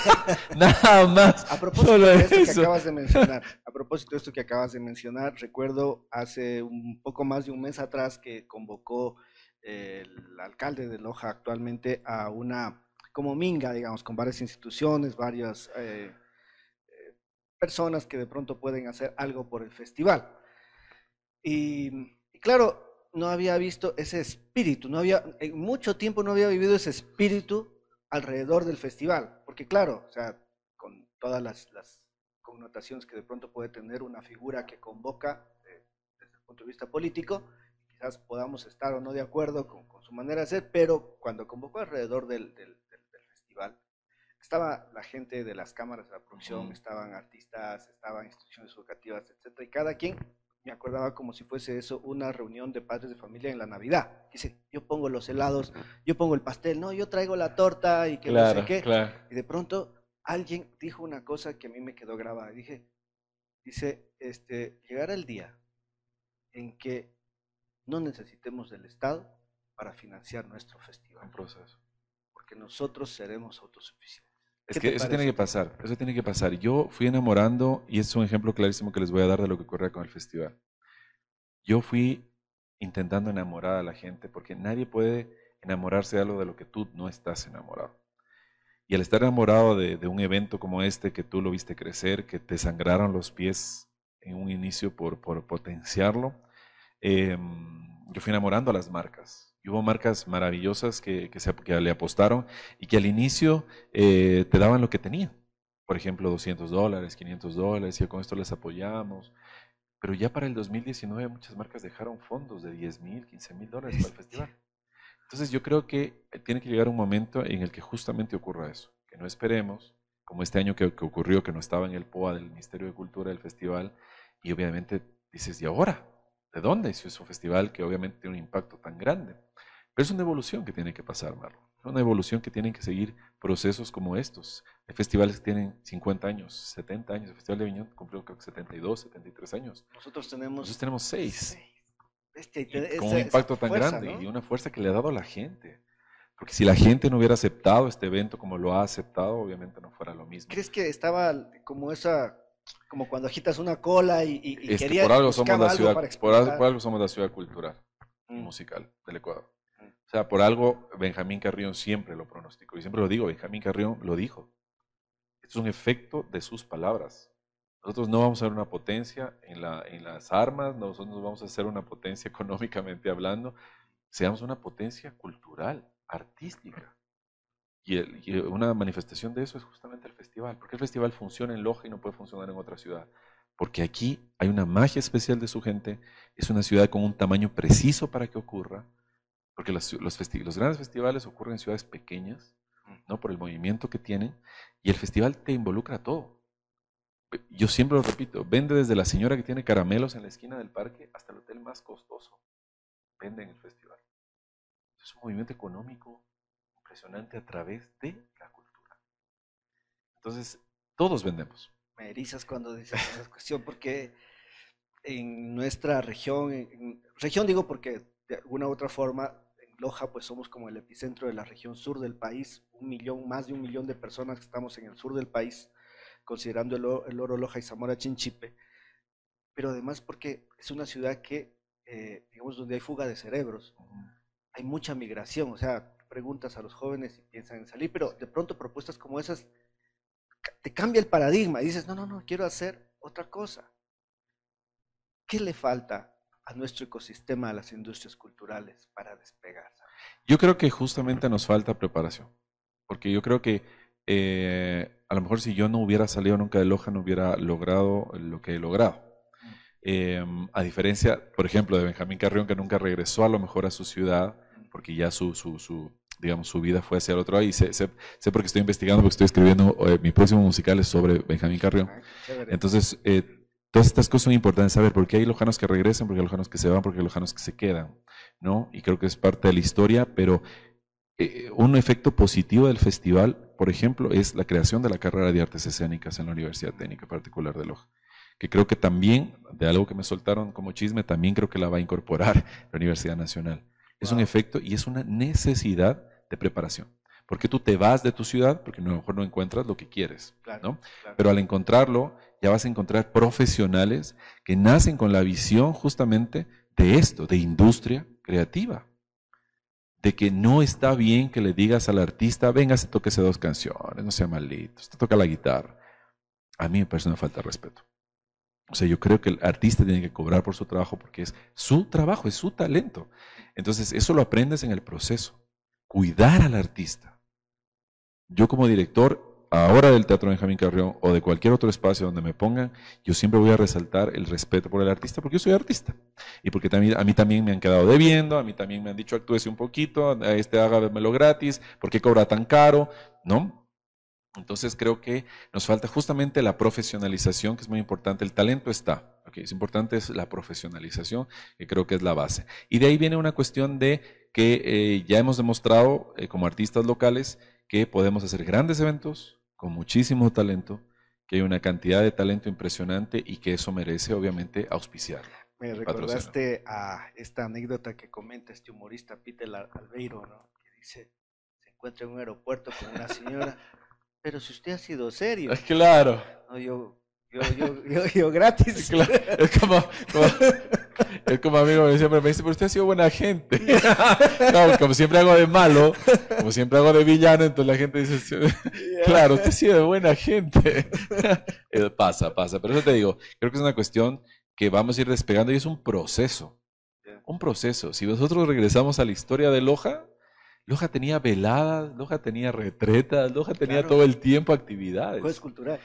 Nada más. A propósito de esto que acabas de mencionar, a propósito de esto que acabas de mencionar, recuerdo hace un poco más de un mes atrás que convocó el alcalde de Loja actualmente a una como minga, digamos, con varias instituciones, varias eh, eh, personas que de pronto pueden hacer algo por el festival. Y, y claro, no había visto ese espíritu, no había, en mucho tiempo no había vivido ese espíritu alrededor del festival, porque claro, o sea, con todas las, connotaciones que de pronto puede tener una figura que convoca eh, desde el punto de vista político, quizás podamos estar o no de acuerdo con, su manera de ser, pero cuando convocó alrededor del, festival, estaba la gente de las cámaras de la producción, estaban artistas, estaban instituciones educativas, etcétera, y cada quien me acordaba como si fuese eso una reunión de padres de familia en la Navidad. Dice, yo pongo los helados, yo pongo el pastel, no, yo traigo la torta y que no sé qué. Y de pronto alguien dijo una cosa que a mí me quedó grabada. Dije, dice, este, llegará el día en que no necesitemos del Estado para financiar nuestro festival. Un proceso. Porque nosotros seremos autosuficientes. Es que eso tiene que pasar, eso tiene que pasar. Yo fui enamorando, y es un ejemplo clarísimo que les voy a dar de lo que ocurre con el festival. Yo fui intentando enamorar a la gente, porque nadie puede enamorarse de algo de lo que tú no estás enamorado. Y al estar enamorado de, un evento como este, que tú lo viste crecer, que te sangraron los pies en un inicio por, por potenciarlo, em, yo fui enamorando a las marcas hubo marcas maravillosas que, que, le apostaron y que al inicio eh, te daban lo que tenían. Por ejemplo, 200 dólares, 500 dólares, y con esto les apoyamos. Pero ya para el 2019 muchas marcas dejaron fondos de 10 mil, 15 mil dólares para el festival. Entonces yo creo que tiene que llegar un momento en el que justamente ocurra eso, que no esperemos, como este año que, que ocurrió, que no estaba en el POA del Ministerio de Cultura del festival, y obviamente dices, ¿y ahora? ¿De dónde? Si es un festival que obviamente tiene un impacto tan grande. Pero es una evolución que tiene que pasar, Marlon. Es una evolución que tienen que seguir procesos como estos. Hay festivales que tienen 50 años, 70 años. El Festival de Viñón cumplió creo que 72, 73 años. Nosotros tenemos... Nosotros tenemos 6. con un impacto tan grande y una fuerza que le ha dado a la gente. Porque si la gente no hubiera aceptado este evento como lo ha aceptado, obviamente no fuera lo mismo. ¿Crees que estaba como esa, como cuando agitas una cola y, y, este, por algo somos la ciudad, por algo, somos la ciudad cultural mm. musical del Ecuador. O sea, por algo Benjamín Carrión siempre lo pronosticó. Y siempre lo digo, Benjamín Carrión lo dijo. Esto es un efecto de sus palabras. Nosotros no vamos a ser una potencia en, la, en las armas, nosotros no vamos a ser una potencia económicamente hablando, seamos una potencia cultural, artística. Y, y, una manifestación de eso es justamente el festival. porque el festival funciona en Loja y no puede funcionar en otra ciudad? Porque aquí hay una magia especial de su gente, es una ciudad con un tamaño preciso para que ocurra, porque los, los, grandes festivales ocurren en ciudades pequeñas ¿no? Por el movimiento que tienen. Y el festival te involucra a todo. Yo siempre lo repito, vende desde la señora que tiene caramelos en la esquina del parque hasta el hotel más costoso. Vende en el festival. Es un movimiento económico impresionante a través de la cultura. Entonces, todos vendemos. Me erizas cuando dices esa cuestión, porque en nuestra región, región digo porque de alguna u otra forma, en Loja pues somos como el epicentro de la región sur del país, un millón, más de un millón de personas que estamos en el sur del país, considerando el, Oro Loja y Zamora Chinchipe, pero además porque es una ciudad que, eh, digamos, donde hay fuga de cerebros, hay mucha migración, o sea, preguntas a los jóvenes y piensan en salir, pero de pronto propuestas como esas te cambia el paradigma y dices, no, no, no, quiero hacer otra cosa. ¿Qué le falta a nuestro ecosistema, a las industrias culturales para despegar? Yo creo que justamente nos falta preparación, porque yo creo que eh, a lo mejor si yo no hubiera salido nunca de Loja, no hubiera logrado lo que he logrado. Em, a diferencia, por ejemplo, de Benjamín Carrión, que nunca regresó a lo mejor a su ciudad, porque ya su, su, su digamos, su vida fue hacia el otro lado. Y sé, sé, sé porque estoy investigando, porque estoy escribiendo, eh, mi próximo musical es sobre Benjamín Carrión. Ah, Entonces, eh, Todas estas cosas son importantes saber, porque hay lojanos que regresan, porque hay lojanos que se van, porque hay lojanos que se quedan, ¿no? Y creo que es parte de la historia, pero eh, un efecto positivo del festival, por ejemplo, es la creación de la carrera de artes escénicas en la Universidad Técnica Particular de Loja, que creo que también, de algo que me soltaron como chisme, también creo que la va a incorporar la Universidad Nacional. Es un efecto y es una necesidad de preparación. Porque tú te vas de tu ciudad porque a lo mejor no encuentras lo que quieres, ¿no? Pero al encontrarlo, ya vas a encontrar profesionales que nacen con la visión justamente de esto, de industria creativa. De que no está bien que le digas al artista, venga, se toque dos canciones, no sea malito, usted toca la guitarra. A mí me parece una falta de respeto. O sea, yo creo que el artista tiene que cobrar por su trabajo porque es su trabajo, es su talento. Entonces, eso lo aprendes en el proceso. Cuidar al artista. Yo como director ahora del Teatro Benjamín Carrión o de cualquier otro espacio donde me pongan, yo siempre voy a resaltar el respeto por el artista porque yo soy artista. Y porque también, a mí también me han quedado debiendo, a mí también me han dicho actúese un poquito, a este hágamelo gratis, ¿por qué cobra tan caro? ¿No? Entonces creo que nos falta justamente la profesionalización, que es muy importante. El talento está, okay, es importante es la profesionalización, que creo que es la base. Y de ahí viene una cuestión de que eh, ya hemos demostrado eh, como artistas locales que podemos hacer grandes eventos con muchísimo talento, que hay una cantidad de talento impresionante y que eso merece obviamente auspiciar. Me recordaste a esta anécdota que comenta este humorista Peter Albeiro, ¿no? que dice, se encuentra en un aeropuerto con una señora, pero si usted ha sido serio. Claro. No, yo, yo, yo, yo, gratis. Claro. Es como, es como amigo siempre me dice, pero usted ha sido buena gente. como siempre hago de malo, como siempre hago de villano, entonces la gente dice, claro, usted ha sido de buena gente. Pasa, pasa. Pero eso te digo, creo que es una cuestión que vamos a ir despegando y es un proceso. Un proceso. Si nosotros regresamos a la historia de Loja, Loja tenía veladas, Loja tenía retretas, Loja tenía todo el tiempo actividades. Juez cultural.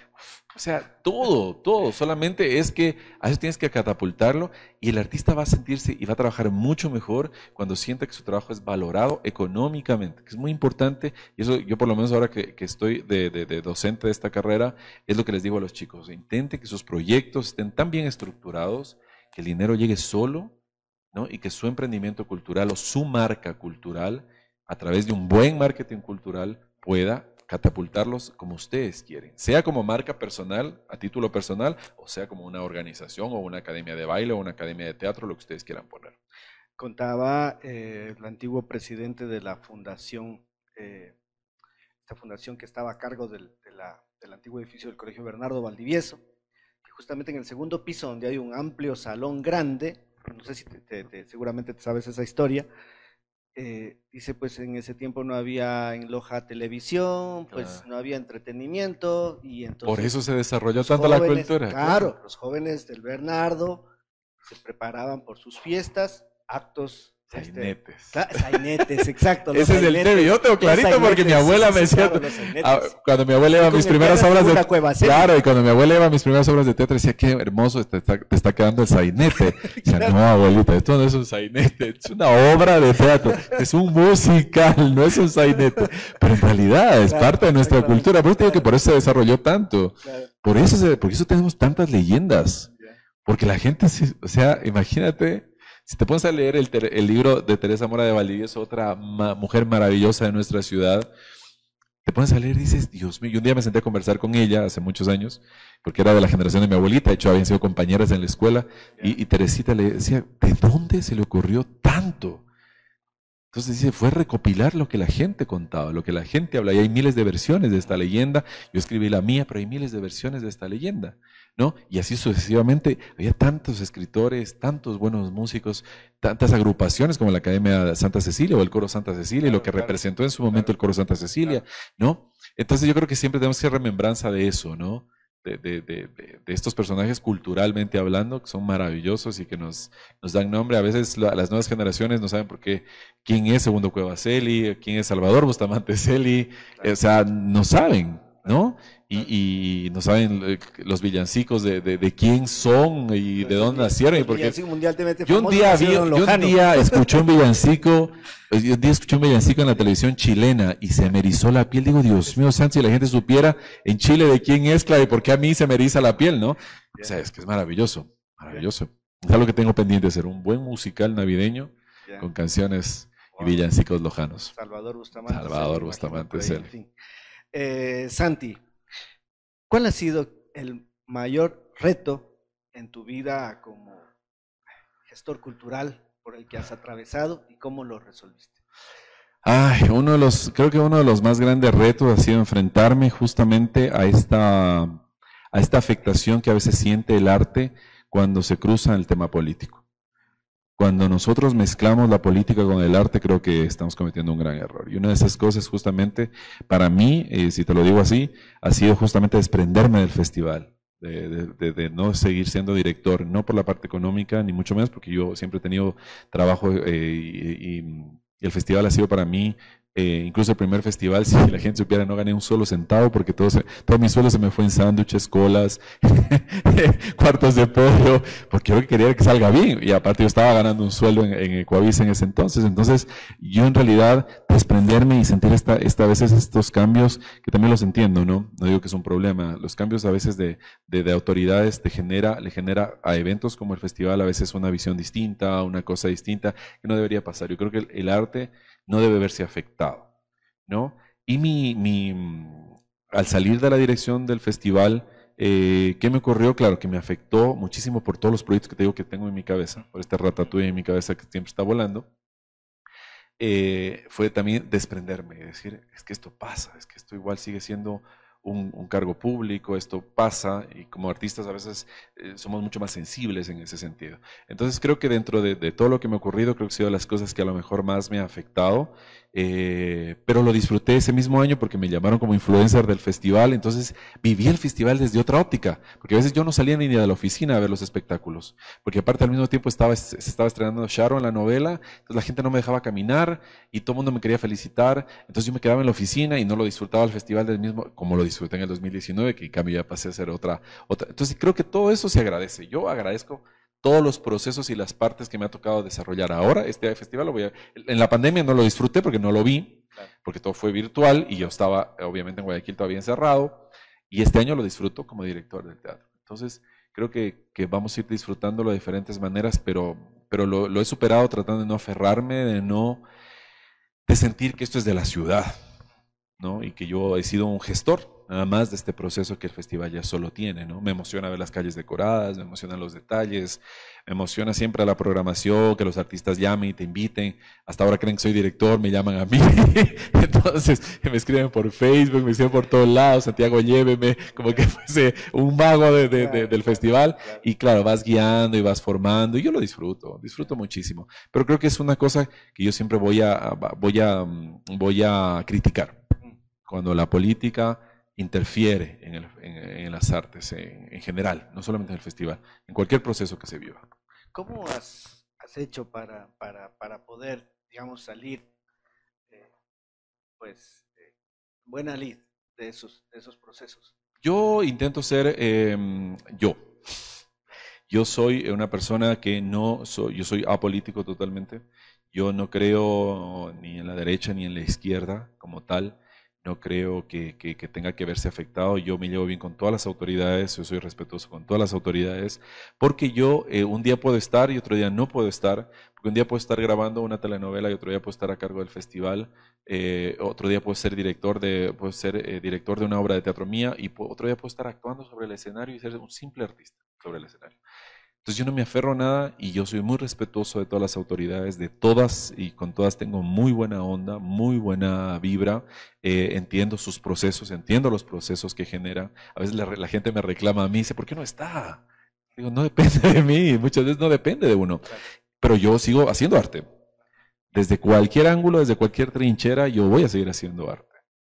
O sea, todo, todo. Solamente es que a eso tienes que catapultarlo y el artista va a sentirse y va a trabajar mucho mejor cuando sienta que su trabajo es valorado económicamente, que es muy importante. Y eso yo por lo menos ahora que, estoy de, de, docente de esta carrera, es lo que les digo a los chicos. Intente que sus proyectos estén tan bien estructurados, que el dinero llegue solo, ¿no? Y que su emprendimiento cultural o su marca cultural a través de un buen marketing cultural pueda catapultarlos como ustedes quieren, sea como marca personal, a título personal, o sea como una organización o una academia de baile o una academia de teatro, lo que ustedes quieran poner. Contaba eh, el antiguo presidente de la fundación, eh, esta fundación que estaba a cargo del, del antiguo edificio del Colegio Bernardo Valdivieso, que justamente en el segundo piso donde hay un amplio salón grande, no sé si seguramente te sabes esa historia, eh, dice, pues en ese tiempo no había en Loja televisión, pues no había entretenimiento y entonces... Por eso se desarrolló tanto la cultura. Claro, los jóvenes del Bernardo se preparaban por sus fiestas, actos Sainetes. Este, sainetes, exacto. Ese es el tema. Yo tengo clarito porque mi abuela me decía. Ah, cuando mi abuela iba a mis primeras obras de. Claro, y cuando mi abuela iba a mis primeras obras de teatro decía, qué hermoso, te está, te está quedando el sainete. Decía, no, abuelita, esto no es un sainete, es una obra de teatro, es un musical, no es un sainete. Pero en realidad es parte de nuestra cultura. Por eso digo que por eso se desarrolló tanto. Por eso, por eso tenemos tantas leyendas. Porque la gente, o sea, imagínate si te pones a leer el, libro de Teresa Mora de Valdivieso, otra mujer maravillosa de nuestra ciudad, te pones a leer y dices, Dios mío, y un día me senté a conversar con ella hace muchos años, porque era de la generación de mi abuelita, de hecho habían sido compañeras en la escuela, y, y Teresita le decía, ¿de dónde se le ocurrió tanto? Entonces dice, fue recopilar lo que la gente contaba, lo que la gente habla. Y hay miles de versiones de esta leyenda. Yo escribí la mía, pero hay miles de versiones de esta leyenda. ¿No? Y así sucesivamente. Había tantos escritores, tantos buenos músicos, tantas agrupaciones como la Academia Santa Cecilia o el Coro Santa Cecilia, y lo que representó en su momento el Coro Santa Cecilia, ¿no? Entonces yo creo que siempre tenemos que hacer remembranza de eso, ¿no? De, de, de, de, estos personajes culturalmente hablando, que son maravillosos y que nos, nos dan nombre. A veces las nuevas generaciones no saben por qué, quién es Segundo Cueva Celi, quién es Salvador Bustamante Celi, o sea, no saben, ¿no? Y, no saben eh, los villancicos de, de, quién son y de dónde nacieron. Y porque yo un día, vi, yo un día escuché un villancico, yo un día escuché un villancico en la televisión chilena y se me erizó la piel. Digo, Dios mío, santo, si la gente supiera en Chile de quién es, claro, y por qué a mí se me eriza la piel, ¿no? O sea, es que es maravilloso, maravilloso. Es algo que tengo pendiente de ser un buen musical navideño con canciones y villancicos lojanos. Salvador Bustamante. Salvador Bustamante es eh, Santi, ¿cuál ha sido el mayor reto en tu vida como gestor cultural por el que has atravesado y cómo lo resolviste? Ay, uno de los, creo que uno de los más grandes retos ha sido enfrentarme justamente a esta, a esta afectación que a veces siente el arte cuando se cruza el tema político. Cuando nosotros mezclamos la política con el arte, creo que estamos cometiendo un gran error. Y una de esas cosas, justamente, para mí, eh, si te lo digo así, ha sido justamente desprenderme del festival, de, no seguir siendo director, no por la parte económica, ni mucho menos, porque yo siempre he tenido trabajo eh, y, el festival ha sido para mí eh, incluso el primer festival, si la gente supiera, no gané un solo centavo porque todo, todo mi sueldo se me fue en sándwiches, colas, cuartos de pollo, porque yo quería que salga bien. Y aparte yo estaba ganando un sueldo en, en en ese entonces. Entonces yo en realidad desprenderme y sentir esta, esta, a veces estos cambios, que también los entiendo, ¿no? No digo que es un problema. Los cambios a veces de, de, de autoridades te genera, le genera a eventos como el festival a veces una visión distinta, una cosa distinta, que no debería pasar. Yo creo que el arte no debe verse afectado, ¿no? Y mi, mi, al salir de la dirección del festival, eh, ¿qué me ocurrió? Claro, que me afectó muchísimo por todos los proyectos que te que tengo en mi cabeza, por este ratatouille en mi cabeza que siempre está volando. Eh, fue también desprenderme y decir, es que esto pasa, es que esto igual sigue siendo un, cargo público, esto pasa y como artistas a veces eh, somos mucho más sensibles en ese sentido. Entonces creo que dentro de, de, todo lo que me ha ocurrido, creo que ha sido las cosas que a lo mejor más me ha afectado eh, pero lo disfruté ese mismo año porque me llamaron como influencer del festival, entonces viví el festival desde otra óptica, porque a veces yo no salía ni de la oficina a ver los espectáculos, porque aparte al mismo tiempo estaba, se estaba estrenando Sharon, la novela, entonces la gente no me dejaba caminar y todo el mundo me quería felicitar, entonces yo me quedaba en la oficina y no lo disfrutaba el festival del mismo, como lo disfruté en el 2019, que en cambio ya pasé a ser otra, otra. Entonces creo que todo eso se agradece, yo agradezco todos los procesos y las partes que me ha tocado desarrollar ahora. Este festival lo voy a, en la pandemia no lo disfruté porque no lo vi, porque todo fue virtual y yo estaba obviamente en Guayaquil todavía encerrado. Y este año lo disfruto como director del teatro. Entonces, creo que, que vamos a ir disfrutándolo de diferentes maneras, pero, pero lo, lo, he superado tratando de no aferrarme, de no, de sentir que esto es de la ciudad, ¿no? Y que yo he sido un gestor nada más de este proceso que el festival ya solo tiene, ¿no? Me emociona ver las calles decoradas, me emocionan los detalles, me emociona siempre la programación, que los artistas llamen y te inviten. Hasta ahora creen que soy director, me llaman a mí. Entonces me escriben por Facebook, me escriben por todos lados, Santiago lléveme, como que fuese un mago de, del festival. Y claro, vas guiando y vas formando y yo lo disfruto, disfruto muchísimo. Pero creo que es una cosa que yo siempre voy a, voy a, voy a criticar. Cuando la política interfiere en, las artes en, general, no solamente en el festival, en cualquier proceso que se viva. ¿Cómo has, has hecho para, para, para poder, digamos, salir, eh, pues, eh, buena lid de esos, de esos procesos? Yo intento ser em, yo. Yo soy una persona que no soy, yo soy apolítico totalmente. Yo no creo ni en la derecha ni en la izquierda como tal no creo que, tenga que verse afectado. Yo me llevo bien con todas las autoridades, yo soy respetuoso con todas las autoridades, porque yo eh, un día puedo estar y otro día no puedo estar, porque un día puedo estar grabando una telenovela y otro día puedo estar a cargo del festival, eh, otro día puedo ser director de, puedo ser, eh, director de una obra de teatro mía y otro día puedo estar actuando sobre el escenario y ser un simple artista sobre el escenario. Entonces yo no me aferro a nada y yo soy muy respetuoso de todas las autoridades, de todas y con todas tengo muy buena onda, muy buena vibra, eh, entiendo sus procesos, entiendo los procesos que genera. A veces la, gente me reclama a mí, dice, ¿por qué no está? Digo, no depende de mí, muchas veces no depende de uno, pero yo sigo haciendo arte. Desde cualquier ángulo, desde cualquier trinchera, yo voy a seguir haciendo arte.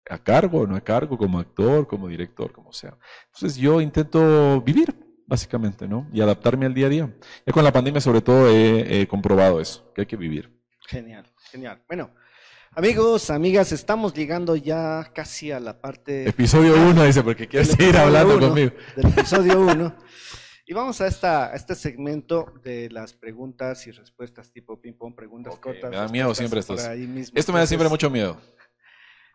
A cargo, no a cargo, como actor, como director, como sea. Entonces yo intento vivir, básicamente, ¿no? Y adaptarme al día a día. Y con la pandemia sobre todo he, comprobado eso, que hay que vivir. Genial, genial. Bueno, amigos, amigas, estamos llegando ya casi a la parte... Episodio 1, dice, porque quieres seguir hablando conmigo. Del episodio 1. Y vamos a, esta, este segmento de las preguntas y respuestas tipo ping-pong, preguntas cortas. Me da miedo siempre esto. Esto me da siempre mucho miedo.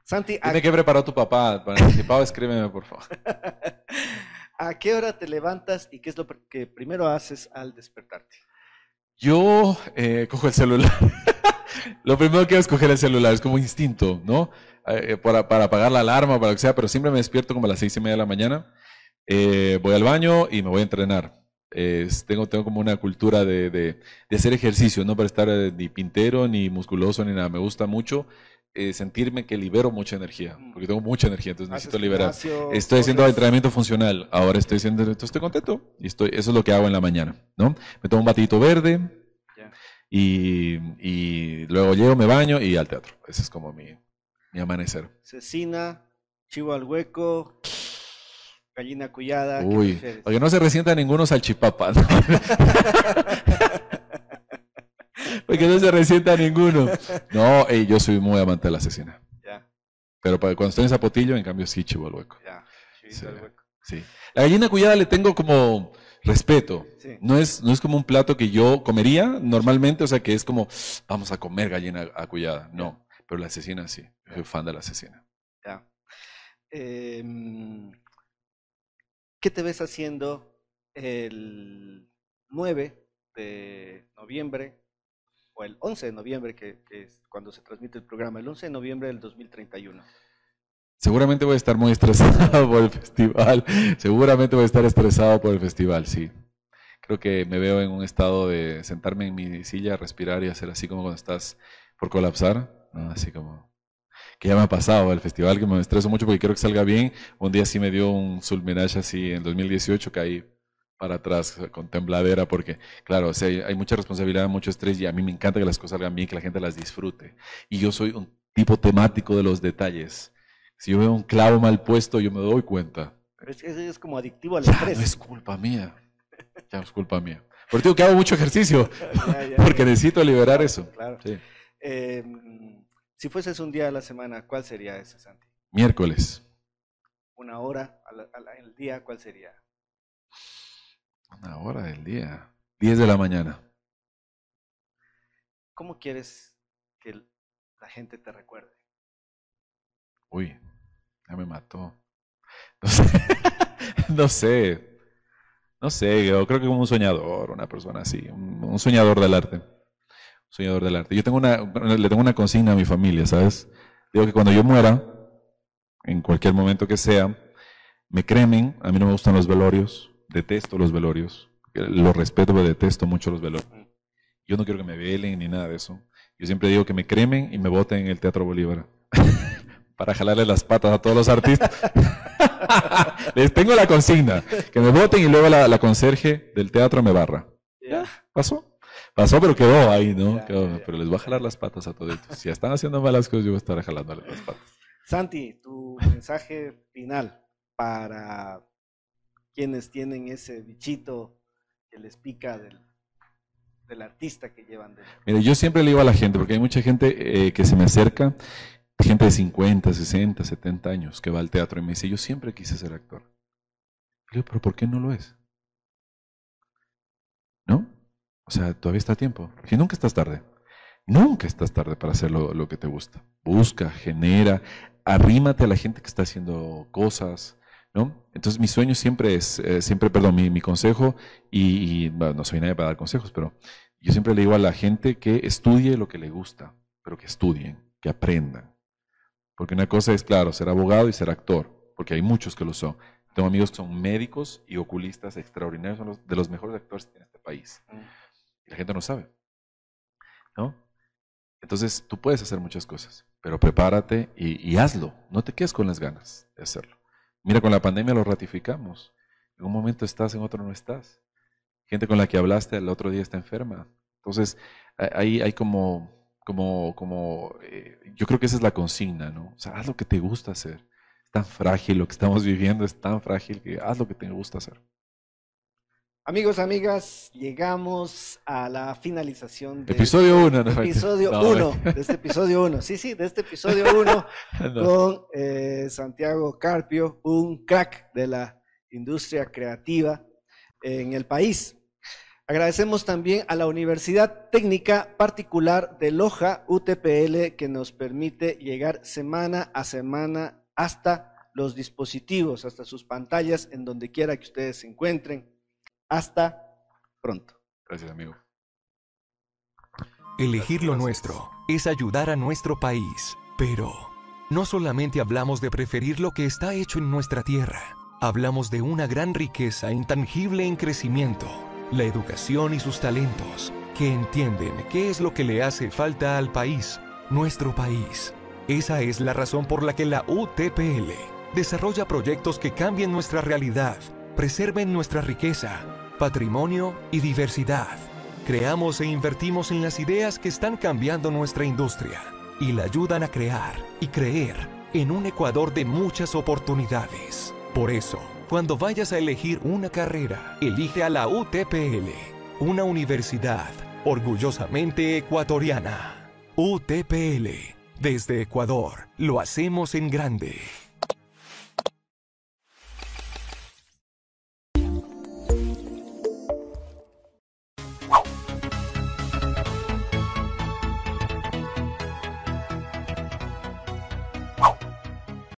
Santi, Dime qué preparó tu papá. Para anticipado, escríbeme, por favor. ¿A qué hora te levantas y qué es lo que primero haces al despertarte? Yo eh, cojo el celular. lo primero que hago es coger el celular, es como instinto, ¿no? Eh, eh, para, para, apagar la alarma, para lo que sea, pero siempre me despierto como a las seis y media de la mañana. voy al baño y me voy a entrenar. tengo, tengo como una cultura de, de, de, hacer ejercicio, no para estar ni pintero, ni musculoso, ni nada. Me gusta mucho eh, sentirme que libero mucha energía, porque tengo mucha energía, entonces necesito liberar. Estoy haciendo entrenamiento funcional, ahora estoy haciendo, entonces estoy contento y estoy, eso es lo que hago en la mañana, ¿no? Me tomo un batito verde y, y, luego llego, me baño y al teatro. Ese es como mi, mi amanecer. Cecina, chivo al hueco, gallina cuyada. Uy, para que no se resienta ninguno salchipapa. Porque no se resienta ninguno. No, yo soy muy amante de la asesina. Ya. Pero para, cuando estoy en Zapotillo, en cambio, sí chivo el hueco. Ya, sí, el hueco. Sí. La gallina cuyada le tengo como respeto. No, es, no es como un plato que yo comería normalmente, o sea, que es como, vamos a comer gallina acuyada. No, pero la asesina sí. Soy fan de la asesina. Ya. Em, ¿Qué te ves haciendo el 9 de noviembre o el 11 de noviembre, que, es cuando se transmite el programa, el 11 de noviembre del 2031. Seguramente voy a estar muy estresado por el festival. Seguramente voy a estar estresado por el festival, sí. Creo que me veo en un estado de sentarme en mi silla, respirar y hacer así como cuando estás por colapsar. Así como que ya me ha pasado el festival, que me estreso mucho porque quiero que salga bien. Un día sí me dio un sulmenaje así en 2018, caí para atrás con tembladera, porque, claro, hay, mucha responsabilidad, mucho estrés y a mí me encanta que las cosas salgan bien, que la gente las disfrute. Y yo soy un tipo temático de los detalles. Si yo veo un clavo mal puesto, yo me doy cuenta. Es, es como adictivo al estrés. No es culpa mía. Ya no es culpa mía. Por digo que hago mucho ejercicio, porque necesito liberar eso. Claro. Em, si fueses un día a la semana, ¿cuál sería ese, Santi? Miércoles. Una hora al día, ¿cuál sería? Una hora del día. 10 de la mañana. ¿Cómo quieres que la gente te recuerde? Uy, ya me mató. No sé. no sé. No sé, yo creo que como un soñador, una persona así, un, soñador del arte. Un soñador del arte. Yo tengo una, le tengo una consigna a mi familia, ¿sabes? Digo que cuando yo muera, en cualquier momento que sea, me cremen, a mí no me gustan los velorios, detesto los velorios. Los respeto, pero detesto mucho los velorios. Yo no quiero que me velen ni nada de eso. Yo siempre digo que me cremen y me voten en el Teatro Bolívar. Para jalarle las patas a todos los artistas. Les tengo la consigna. Que me voten y luego la, conserje del teatro me barra. Ya, pasó. Pasó, pero quedó ahí, ¿no? pero les voy a jalar las patas a todos. Si están haciendo malas cosas, yo voy a estar jalando las patas. Santi, tu mensaje final para quienes tienen ese bichito que les pica del, del artista que llevan dentro. Mira, yo siempre le digo a la gente, porque hay mucha gente eh, que se me acerca, gente de 50, 60, 70 años, que va al teatro y me dice, yo siempre quise ser actor. Le digo, pero ¿por qué no lo es? ¿No? O sea, todavía está a tiempo. Si nunca estás tarde. Nunca estás tarde para hacer lo, que te gusta. Busca, genera, arrímate a la gente que está haciendo cosas, ¿no? Entonces mi sueño siempre es, eh, siempre, perdón, mi, consejo, y, no soy nadie para dar consejos, pero yo siempre le digo a la gente que estudie lo que le gusta, pero que estudien, que aprendan. Porque una cosa es, claro, ser abogado y ser actor, porque hay muchos que lo son. Tengo amigos que son médicos y oculistas extraordinarios, son los, de los mejores actores en este país. Mm. Y la gente no sabe. ¿No? Entonces, tú puedes hacer muchas cosas, pero prepárate y, hazlo. No te quedes con las ganas de hacerlo. Mira, con la pandemia lo ratificamos. En un momento estás, en otro no estás. Gente con la que hablaste el otro día está enferma. Entonces, ahí hay como, como, como, eh, yo creo que esa es la consigna, ¿no? O sea, haz lo que te gusta hacer. Es tan frágil lo que estamos viviendo, es tan frágil que haz lo que te gusta hacer. Amigos, amigas, llegamos a la finalización de episodio 1, ¿no? Episodio 1, de este episodio 1, sí, sí, de este episodio 1 con eh, Santiago Carpio, un crack de la industria creativa en el país. Agradecemos también a la Universidad Técnica Particular de Loja, UTPL, que nos permite llegar semana a semana hasta los dispositivos, hasta sus pantallas, en donde quiera que ustedes se encuentren. Hasta pronto. Gracias, amigo. Elegir lo nuestro es ayudar a nuestro país, pero no solamente hablamos de preferir lo que está hecho en nuestra tierra, hablamos de una gran riqueza intangible en crecimiento, la educación y sus talentos, que entienden qué es lo que le hace falta al país, nuestro país. Esa es la razón por la que la UTPL desarrolla proyectos que cambien nuestra realidad, preserven nuestra riqueza patrimonio y diversidad. Creamos e invertimos en las ideas que están cambiando nuestra industria y la ayudan a crear y creer en un Ecuador de muchas oportunidades. Por eso, cuando vayas a elegir una carrera, elige a la UTPL, una universidad orgullosamente ecuatoriana. UTPL, desde Ecuador, lo hacemos en grande.